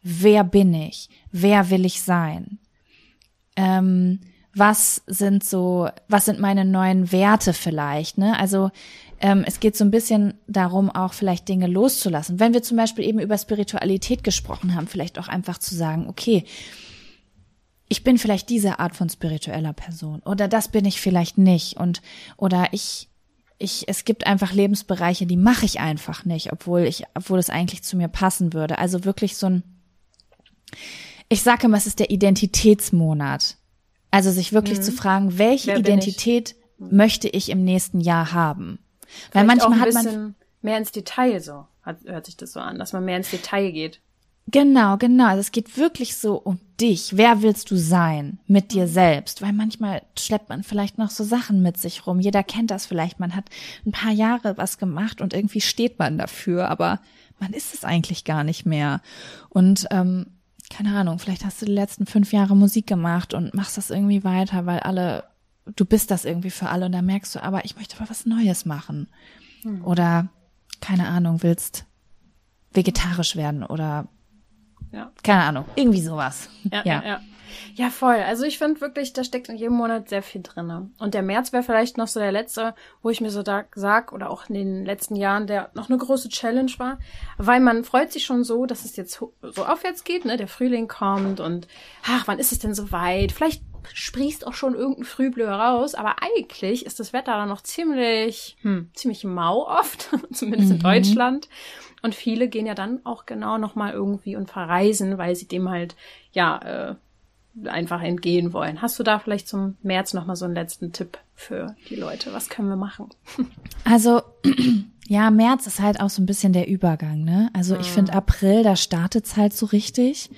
S2: wer bin ich? Wer will ich sein? Ähm, was sind so, was sind meine neuen Werte vielleicht? Ne? Also ähm, es geht so ein bisschen darum, auch vielleicht Dinge loszulassen. Wenn wir zum Beispiel eben über Spiritualität gesprochen haben, vielleicht auch einfach zu sagen, okay, ich bin vielleicht diese Art von spiritueller Person oder das bin ich vielleicht nicht und oder ich ich es gibt einfach Lebensbereiche, die mache ich einfach nicht, obwohl ich obwohl es eigentlich zu mir passen würde. Also wirklich so ein ich sage immer, es ist der Identitätsmonat. Also sich wirklich mhm. zu fragen, welche Wer Identität ich? möchte ich im nächsten Jahr haben?
S1: Vielleicht Weil manchmal hat man mehr ins Detail so, hört sich das so an, dass man mehr ins Detail geht.
S2: Genau, genau. Also es geht wirklich so um dich. Wer willst du sein mit dir selbst? Weil manchmal schleppt man vielleicht noch so Sachen mit sich rum. Jeder kennt das vielleicht. Man hat ein paar Jahre was gemacht und irgendwie steht man dafür, aber man ist es eigentlich gar nicht mehr. Und ähm, keine Ahnung, vielleicht hast du die letzten fünf Jahre Musik gemacht und machst das irgendwie weiter, weil alle, du bist das irgendwie für alle und da merkst du, aber ich möchte mal was Neues machen. Hm. Oder, keine Ahnung, willst vegetarisch werden oder ja. keine Ahnung, irgendwie sowas.
S1: Ja, ja. ja. Ja, voll. Also ich finde wirklich, da steckt in jedem Monat sehr viel drinne. Und der März wäre vielleicht noch so der letzte, wo ich mir so da sag, oder auch in den letzten Jahren, der noch eine große Challenge war. Weil man freut sich schon so, dass es jetzt so aufwärts geht, ne? Der Frühling kommt und ach, wann ist es denn so weit? Vielleicht sprießt auch schon irgendein Frühblüher raus, aber eigentlich ist das Wetter dann noch ziemlich, hm, ziemlich mau oft, zumindest mhm. in Deutschland. Und viele gehen ja dann auch genau nochmal irgendwie und verreisen, weil sie dem halt, ja, äh, einfach entgehen wollen. Hast du da vielleicht zum März noch mal so einen letzten Tipp für die Leute? Was können wir machen?
S2: Also ja, März ist halt auch so ein bisschen der Übergang, ne? Also ich finde April, da startet's halt so richtig.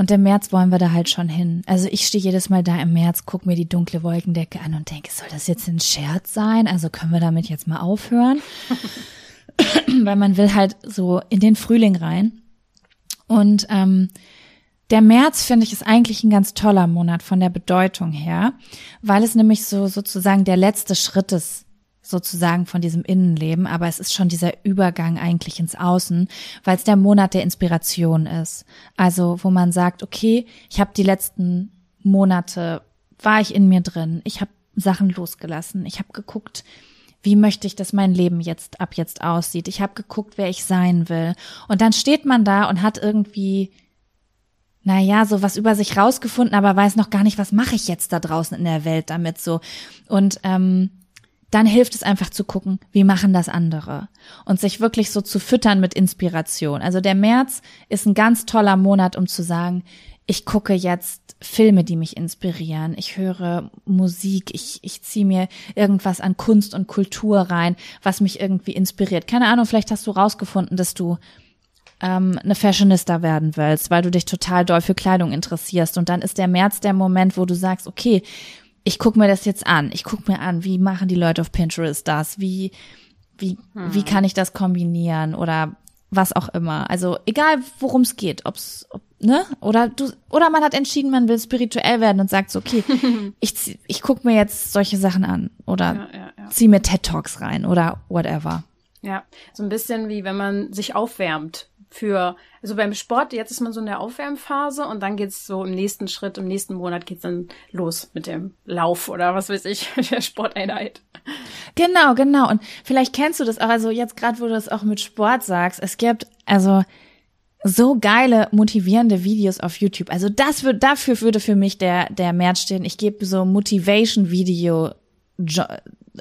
S2: Und im März wollen wir da halt schon hin. Also ich stehe jedes Mal da im März, guck mir die dunkle Wolkendecke an und denke, soll das jetzt ein Scherz sein? Also können wir damit jetzt mal aufhören? Weil man will halt so in den Frühling rein. Und ähm, der März finde ich ist eigentlich ein ganz toller Monat von der Bedeutung her, weil es nämlich so sozusagen der letzte Schritt ist sozusagen von diesem Innenleben, aber es ist schon dieser Übergang eigentlich ins Außen, weil es der Monat der Inspiration ist. Also wo man sagt, okay, ich habe die letzten Monate war ich in mir drin, ich habe Sachen losgelassen, ich habe geguckt, wie möchte ich, dass mein Leben jetzt ab jetzt aussieht. Ich habe geguckt, wer ich sein will. Und dann steht man da und hat irgendwie naja, so was über sich rausgefunden, aber weiß noch gar nicht, was mache ich jetzt da draußen in der Welt damit so. Und ähm, dann hilft es einfach zu gucken, wie machen das andere und sich wirklich so zu füttern mit Inspiration. Also der März ist ein ganz toller Monat, um zu sagen, ich gucke jetzt Filme, die mich inspirieren. Ich höre Musik. Ich, ich ziehe mir irgendwas an Kunst und Kultur rein, was mich irgendwie inspiriert. Keine Ahnung, vielleicht hast du rausgefunden, dass du ähm, eine Fashionista werden willst, weil du dich total doll für Kleidung interessierst. Und dann ist der März der Moment, wo du sagst, okay, ich guck mir das jetzt an. Ich guck mir an, wie machen die Leute auf Pinterest das? Wie, wie, hm. wie kann ich das kombinieren? Oder was auch immer. Also egal, worum es geht, ob's, ob, ne? Oder du, oder man hat entschieden, man will spirituell werden und sagt so, okay, ich, ich guck mir jetzt solche Sachen an oder ja, ja, ja. zieh mir TED Talks rein oder whatever.
S1: Ja, so ein bisschen wie wenn man sich aufwärmt für, also beim Sport, jetzt ist man so in der Aufwärmphase und dann geht's so im nächsten Schritt, im nächsten Monat geht's dann los mit dem Lauf oder was weiß ich, der Sporteinheit.
S2: Genau, genau. Und vielleicht kennst du das auch, also jetzt gerade, wo du das auch mit Sport sagst, es gibt, also so geile, motivierende Videos auf YouTube. Also das wird, dafür würde für mich der, der März stehen. Ich gebe so Motivation Video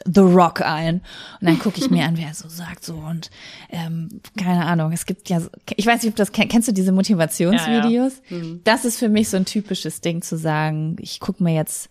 S2: The Rock ein. Und dann gucke ich mir an, wer er so sagt so und ähm, keine Ahnung, es gibt ja, ich weiß nicht, ob das kennst du diese Motivationsvideos? Ja, ja. Mhm. Das ist für mich so ein typisches Ding zu sagen, ich gucke mir jetzt,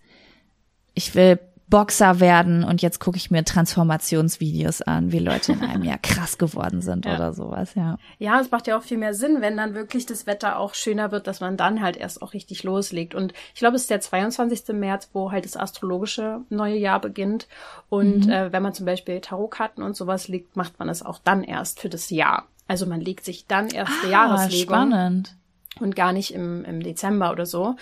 S2: ich will Boxer werden und jetzt gucke ich mir Transformationsvideos an, wie Leute in einem Jahr krass geworden sind ja. oder sowas, ja.
S1: Ja, es macht ja auch viel mehr Sinn, wenn dann wirklich das Wetter auch schöner wird, dass man dann halt erst auch richtig loslegt. Und ich glaube, es ist der 22. März, wo halt das astrologische neue Jahr beginnt. Und mhm. äh, wenn man zum Beispiel Tarotkarten und sowas legt, macht man es auch dann erst für das Jahr. Also man legt sich dann erst ah, die Jahreslegung. Spannend und gar nicht im, im Dezember oder so.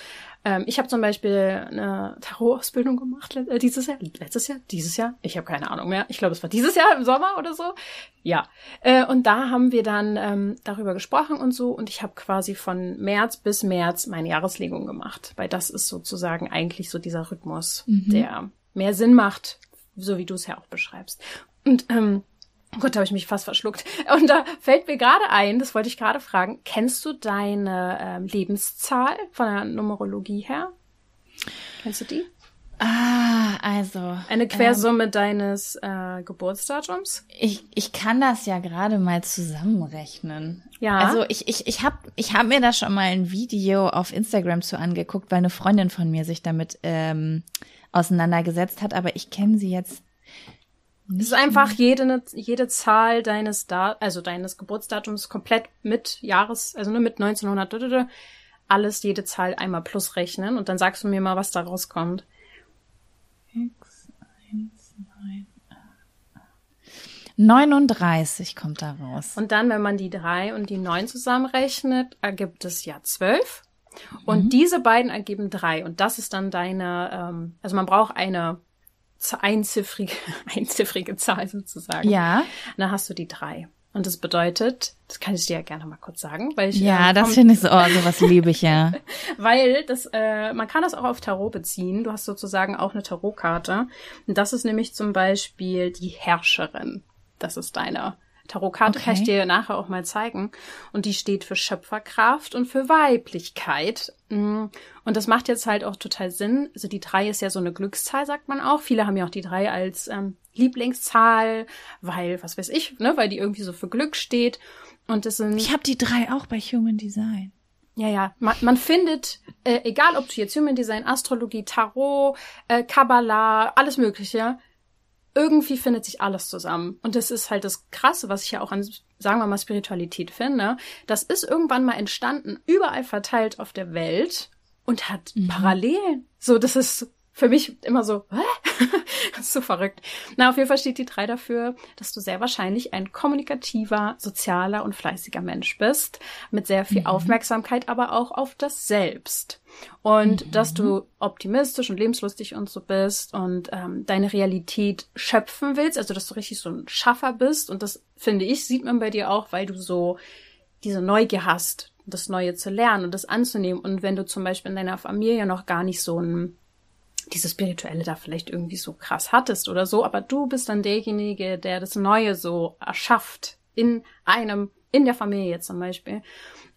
S1: Ähm, ich habe zum Beispiel eine Tarot-Ausbildung gemacht äh, dieses Jahr, letztes Jahr, dieses Jahr. Ich habe keine Ahnung mehr. Ich glaube, es war dieses Jahr im Sommer oder so. Ja. Äh, und da haben wir dann ähm, darüber gesprochen und so. Und ich habe quasi von März bis März meine Jahreslegung gemacht, weil das ist sozusagen eigentlich so dieser Rhythmus, mhm. der mehr Sinn macht, so wie du es ja auch beschreibst. Und ähm, Oh Gott, da habe ich mich fast verschluckt. Und da fällt mir gerade ein, das wollte ich gerade fragen, kennst du deine ähm, Lebenszahl von der Numerologie her? Kennst du die?
S2: Ah, also.
S1: Eine Quersumme ähm, deines äh, Geburtsdatums?
S2: Ich, ich kann das ja gerade mal zusammenrechnen. Ja. Also ich, ich, ich habe ich hab mir da schon mal ein Video auf Instagram zu angeguckt, weil eine Freundin von mir sich damit ähm, auseinandergesetzt hat, aber ich kenne sie jetzt
S1: es ist einfach jede, jede Zahl deines da also deines Geburtsdatums komplett mit Jahres, also nur mit 1900, alles, jede Zahl einmal plus rechnen und dann sagst du mir mal, was da rauskommt. X, 1,
S2: 9, 39 kommt da raus.
S1: Und dann, wenn man die drei und die neun zusammenrechnet, ergibt es ja zwölf. Und mhm. diese beiden ergeben drei. Und das ist dann deine, ähm, also man braucht eine einziffrige, einziffrige Zahl sozusagen.
S2: Ja.
S1: dann hast du die drei. Und das bedeutet, das kann ich dir ja gerne mal kurz sagen, weil ich
S2: ja, äh, das finde ich so, oh, sowas liebe ich ja.
S1: weil das, äh, man kann das auch auf Tarot beziehen. Du hast sozusagen auch eine Tarotkarte. Und das ist nämlich zum Beispiel die Herrscherin. Das ist deine Tarotkarte okay. kann ich dir nachher auch mal zeigen. Und die steht für Schöpferkraft und für Weiblichkeit. Mm. Und das macht jetzt halt auch total Sinn. Also die drei ist ja so eine Glückszahl, sagt man auch. Viele haben ja auch die drei als ähm, Lieblingszahl, weil, was weiß ich, ne, weil die irgendwie so für Glück steht. Und das sind.
S2: Ich habe die drei auch bei Human Design.
S1: Ja, ja. Man, man findet, äh, egal ob du jetzt Human Design, Astrologie, Tarot, äh, Kabbalah, alles Mögliche, irgendwie findet sich alles zusammen. Und das ist halt das Krasse, was ich ja auch an, sagen wir mal, Spiritualität finde. Das ist irgendwann mal entstanden, überall verteilt auf der Welt und hat mhm. Parallelen. So, das ist für mich immer so, Hä? das ist so verrückt. Na, auf jeden Fall steht die drei dafür, dass du sehr wahrscheinlich ein kommunikativer, sozialer und fleißiger Mensch bist, mit sehr viel mhm. Aufmerksamkeit, aber auch auf das Selbst. Und mhm. dass du optimistisch und lebenslustig und so bist und ähm, deine Realität schöpfen willst, also dass du richtig so ein Schaffer bist. Und das, finde ich, sieht man bei dir auch, weil du so diese Neugier hast, das Neue zu lernen und das anzunehmen. Und wenn du zum Beispiel in deiner Familie noch gar nicht so ein diese Spirituelle da vielleicht irgendwie so krass hattest oder so, aber du bist dann derjenige, der das Neue so erschafft in einem, in der Familie zum Beispiel.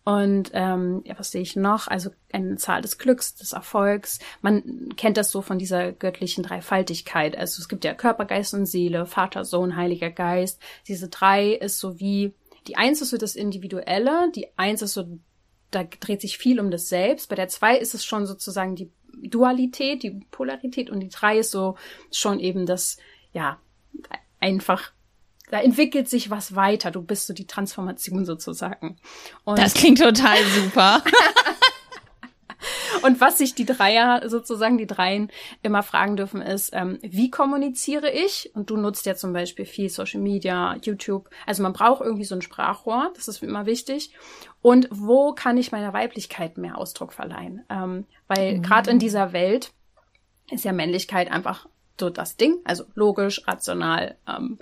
S1: Und ähm, ja, was sehe ich noch? Also eine Zahl des Glücks, des Erfolgs. Man kennt das so von dieser göttlichen Dreifaltigkeit. Also es gibt ja Körper, Geist und Seele, Vater, Sohn, Heiliger Geist. Diese drei ist so wie, die eins ist so das Individuelle, die eins ist so, da dreht sich viel um das Selbst. Bei der zwei ist es schon sozusagen die Dualität, die Polarität und die drei ist so schon eben das, ja, einfach da entwickelt sich was weiter. Du bist so die Transformation sozusagen.
S2: Und das klingt total super.
S1: Und was sich die Dreier sozusagen, die Dreien immer fragen dürfen, ist, ähm, wie kommuniziere ich? Und du nutzt ja zum Beispiel viel Social Media, YouTube. Also man braucht irgendwie so ein Sprachrohr, das ist immer wichtig. Und wo kann ich meiner Weiblichkeit mehr Ausdruck verleihen? Ähm, weil mhm. gerade in dieser Welt ist ja Männlichkeit einfach so das Ding, also logisch, rational, ähm,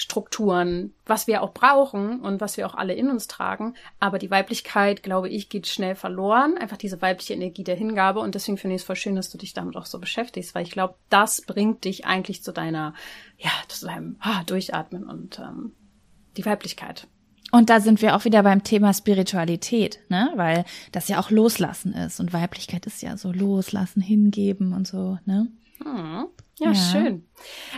S1: Strukturen, was wir auch brauchen und was wir auch alle in uns tragen. Aber die Weiblichkeit, glaube ich, geht schnell verloren. Einfach diese weibliche Energie der Hingabe. Und deswegen finde ich es voll schön, dass du dich damit auch so beschäftigst, weil ich glaube, das bringt dich eigentlich zu deiner, ja, zu deinem ah, Durchatmen und ähm, die Weiblichkeit.
S2: Und da sind wir auch wieder beim Thema Spiritualität, ne? Weil das ja auch Loslassen ist. Und Weiblichkeit ist ja so Loslassen, hingeben und so, ne?
S1: Hm. Ja, ja, schön.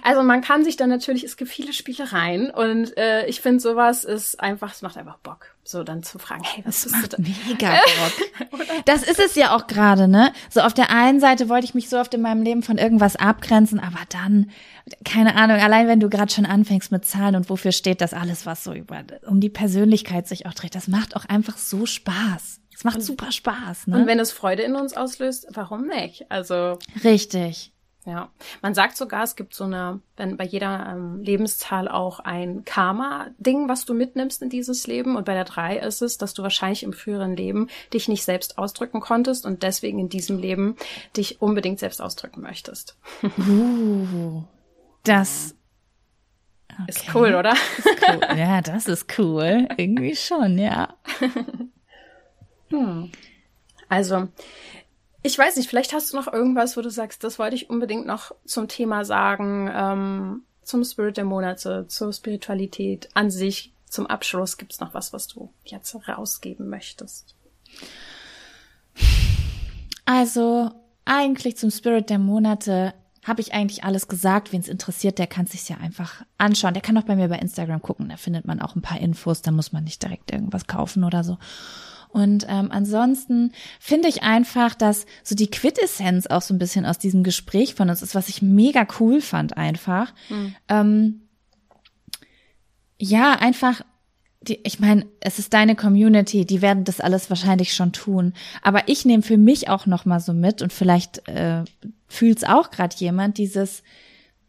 S1: Also man kann sich dann natürlich, es gibt viele Spielereien und äh, ich finde sowas ist einfach, es macht einfach Bock, so dann zu fragen, hey, was
S2: das macht mega Bock. das ist es ja auch gerade, ne? So auf der einen Seite wollte ich mich so oft in meinem Leben von irgendwas abgrenzen, aber dann, keine Ahnung, allein wenn du gerade schon anfängst mit Zahlen und wofür steht das alles, was so über um die Persönlichkeit sich auch dreht, das macht auch einfach so Spaß. Es macht super Spaß, ne?
S1: Und wenn es Freude in uns auslöst, warum nicht? Also
S2: richtig.
S1: Ja, man sagt sogar, es gibt so eine, wenn bei jeder ähm, Lebenszahl auch ein Karma-Ding, was du mitnimmst in dieses Leben. Und bei der drei ist es, dass du wahrscheinlich im früheren Leben dich nicht selbst ausdrücken konntest und deswegen in diesem Leben dich unbedingt selbst ausdrücken möchtest.
S2: Uh, das
S1: okay. ist cool, oder?
S2: Ist cool. Ja, das ist cool. Irgendwie schon, ja.
S1: Hm. Also, ich weiß nicht, vielleicht hast du noch irgendwas, wo du sagst, das wollte ich unbedingt noch zum Thema sagen, ähm, zum Spirit der Monate, zur Spiritualität an sich. Zum Abschluss gibt's noch was, was du jetzt rausgeben möchtest?
S2: Also eigentlich zum Spirit der Monate habe ich eigentlich alles gesagt. Wen es interessiert, der kann sich ja einfach anschauen. Der kann auch bei mir bei Instagram gucken. Da findet man auch ein paar Infos. Da muss man nicht direkt irgendwas kaufen oder so. Und ähm, ansonsten finde ich einfach, dass so die Quintessenz auch so ein bisschen aus diesem Gespräch von uns ist, was ich mega cool fand einfach. Mhm. Ähm, ja, einfach die, ich meine, es ist deine Community, die werden das alles wahrscheinlich schon tun. Aber ich nehme für mich auch noch mal so mit und vielleicht äh, fühlt's auch gerade jemand dieses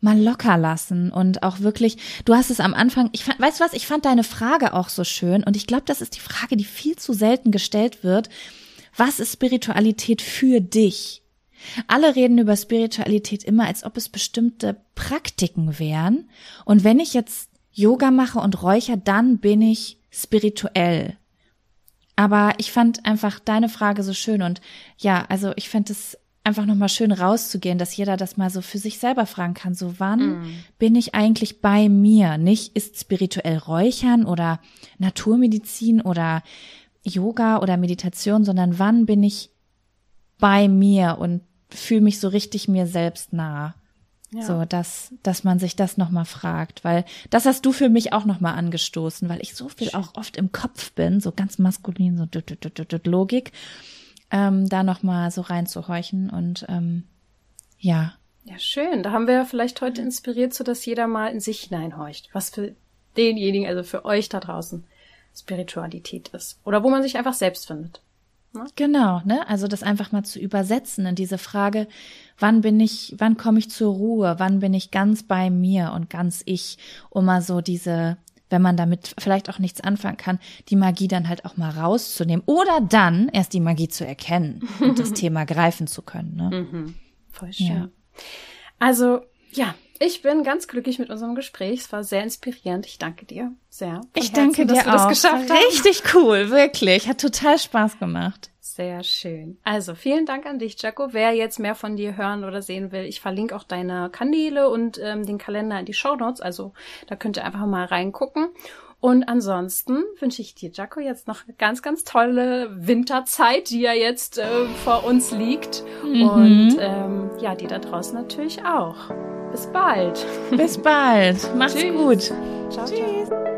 S2: mal locker lassen und auch wirklich, du hast es am Anfang, ich fand, weißt du was, ich fand deine Frage auch so schön und ich glaube, das ist die Frage, die viel zu selten gestellt wird. Was ist Spiritualität für dich? Alle reden über Spiritualität immer, als ob es bestimmte Praktiken wären. Und wenn ich jetzt Yoga mache und räucher, dann bin ich spirituell. Aber ich fand einfach deine Frage so schön und ja, also ich fände es einfach nochmal schön rauszugehen, dass jeder das mal so für sich selber fragen kann. So, wann mm. bin ich eigentlich bei mir? Nicht ist spirituell Räuchern oder Naturmedizin oder Yoga oder Meditation, sondern wann bin ich bei mir und fühle mich so richtig mir selbst nah. Ja. So, dass, dass man sich das nochmal fragt, weil das hast du für mich auch nochmal angestoßen, weil ich so viel auch oft im Kopf bin, so ganz maskulin, so Logik ähm, da nochmal so reinzuhorchen und ähm, ja.
S1: Ja, schön. Da haben wir ja vielleicht heute inspiriert, so dass jeder mal in sich hineinhorcht, was für denjenigen, also für euch da draußen Spiritualität ist. Oder wo man sich einfach selbst findet.
S2: Ne? Genau, ne? Also das einfach mal zu übersetzen in diese Frage, wann bin ich, wann komme ich zur Ruhe, wann bin ich ganz bei mir und ganz ich, um mal so diese wenn man damit vielleicht auch nichts anfangen kann, die Magie dann halt auch mal rauszunehmen oder dann erst die Magie zu erkennen und das Thema greifen zu können. Ne?
S1: Mhm. Voll schön. Ja. Also ja, ich bin ganz glücklich mit unserem Gespräch. Es war sehr inspirierend. Ich danke dir sehr.
S2: Ich Herzen, danke dir auch. Richtig cool, wirklich. Hat total Spaß gemacht.
S1: Sehr schön. Also vielen Dank an dich, Jaco. Wer jetzt mehr von dir hören oder sehen will, ich verlinke auch deine Kanäle und ähm, den Kalender in die Show Notes. Also da könnt ihr einfach mal reingucken. Und ansonsten wünsche ich dir, Jaco, jetzt noch eine ganz, ganz tolle Winterzeit, die ja jetzt äh, vor uns liegt. Mhm. Und ähm, ja, die da draußen natürlich auch. Bis bald.
S2: Bis bald. Mach's Tschüss. gut.
S1: Ciao, Tschüss. Ciao.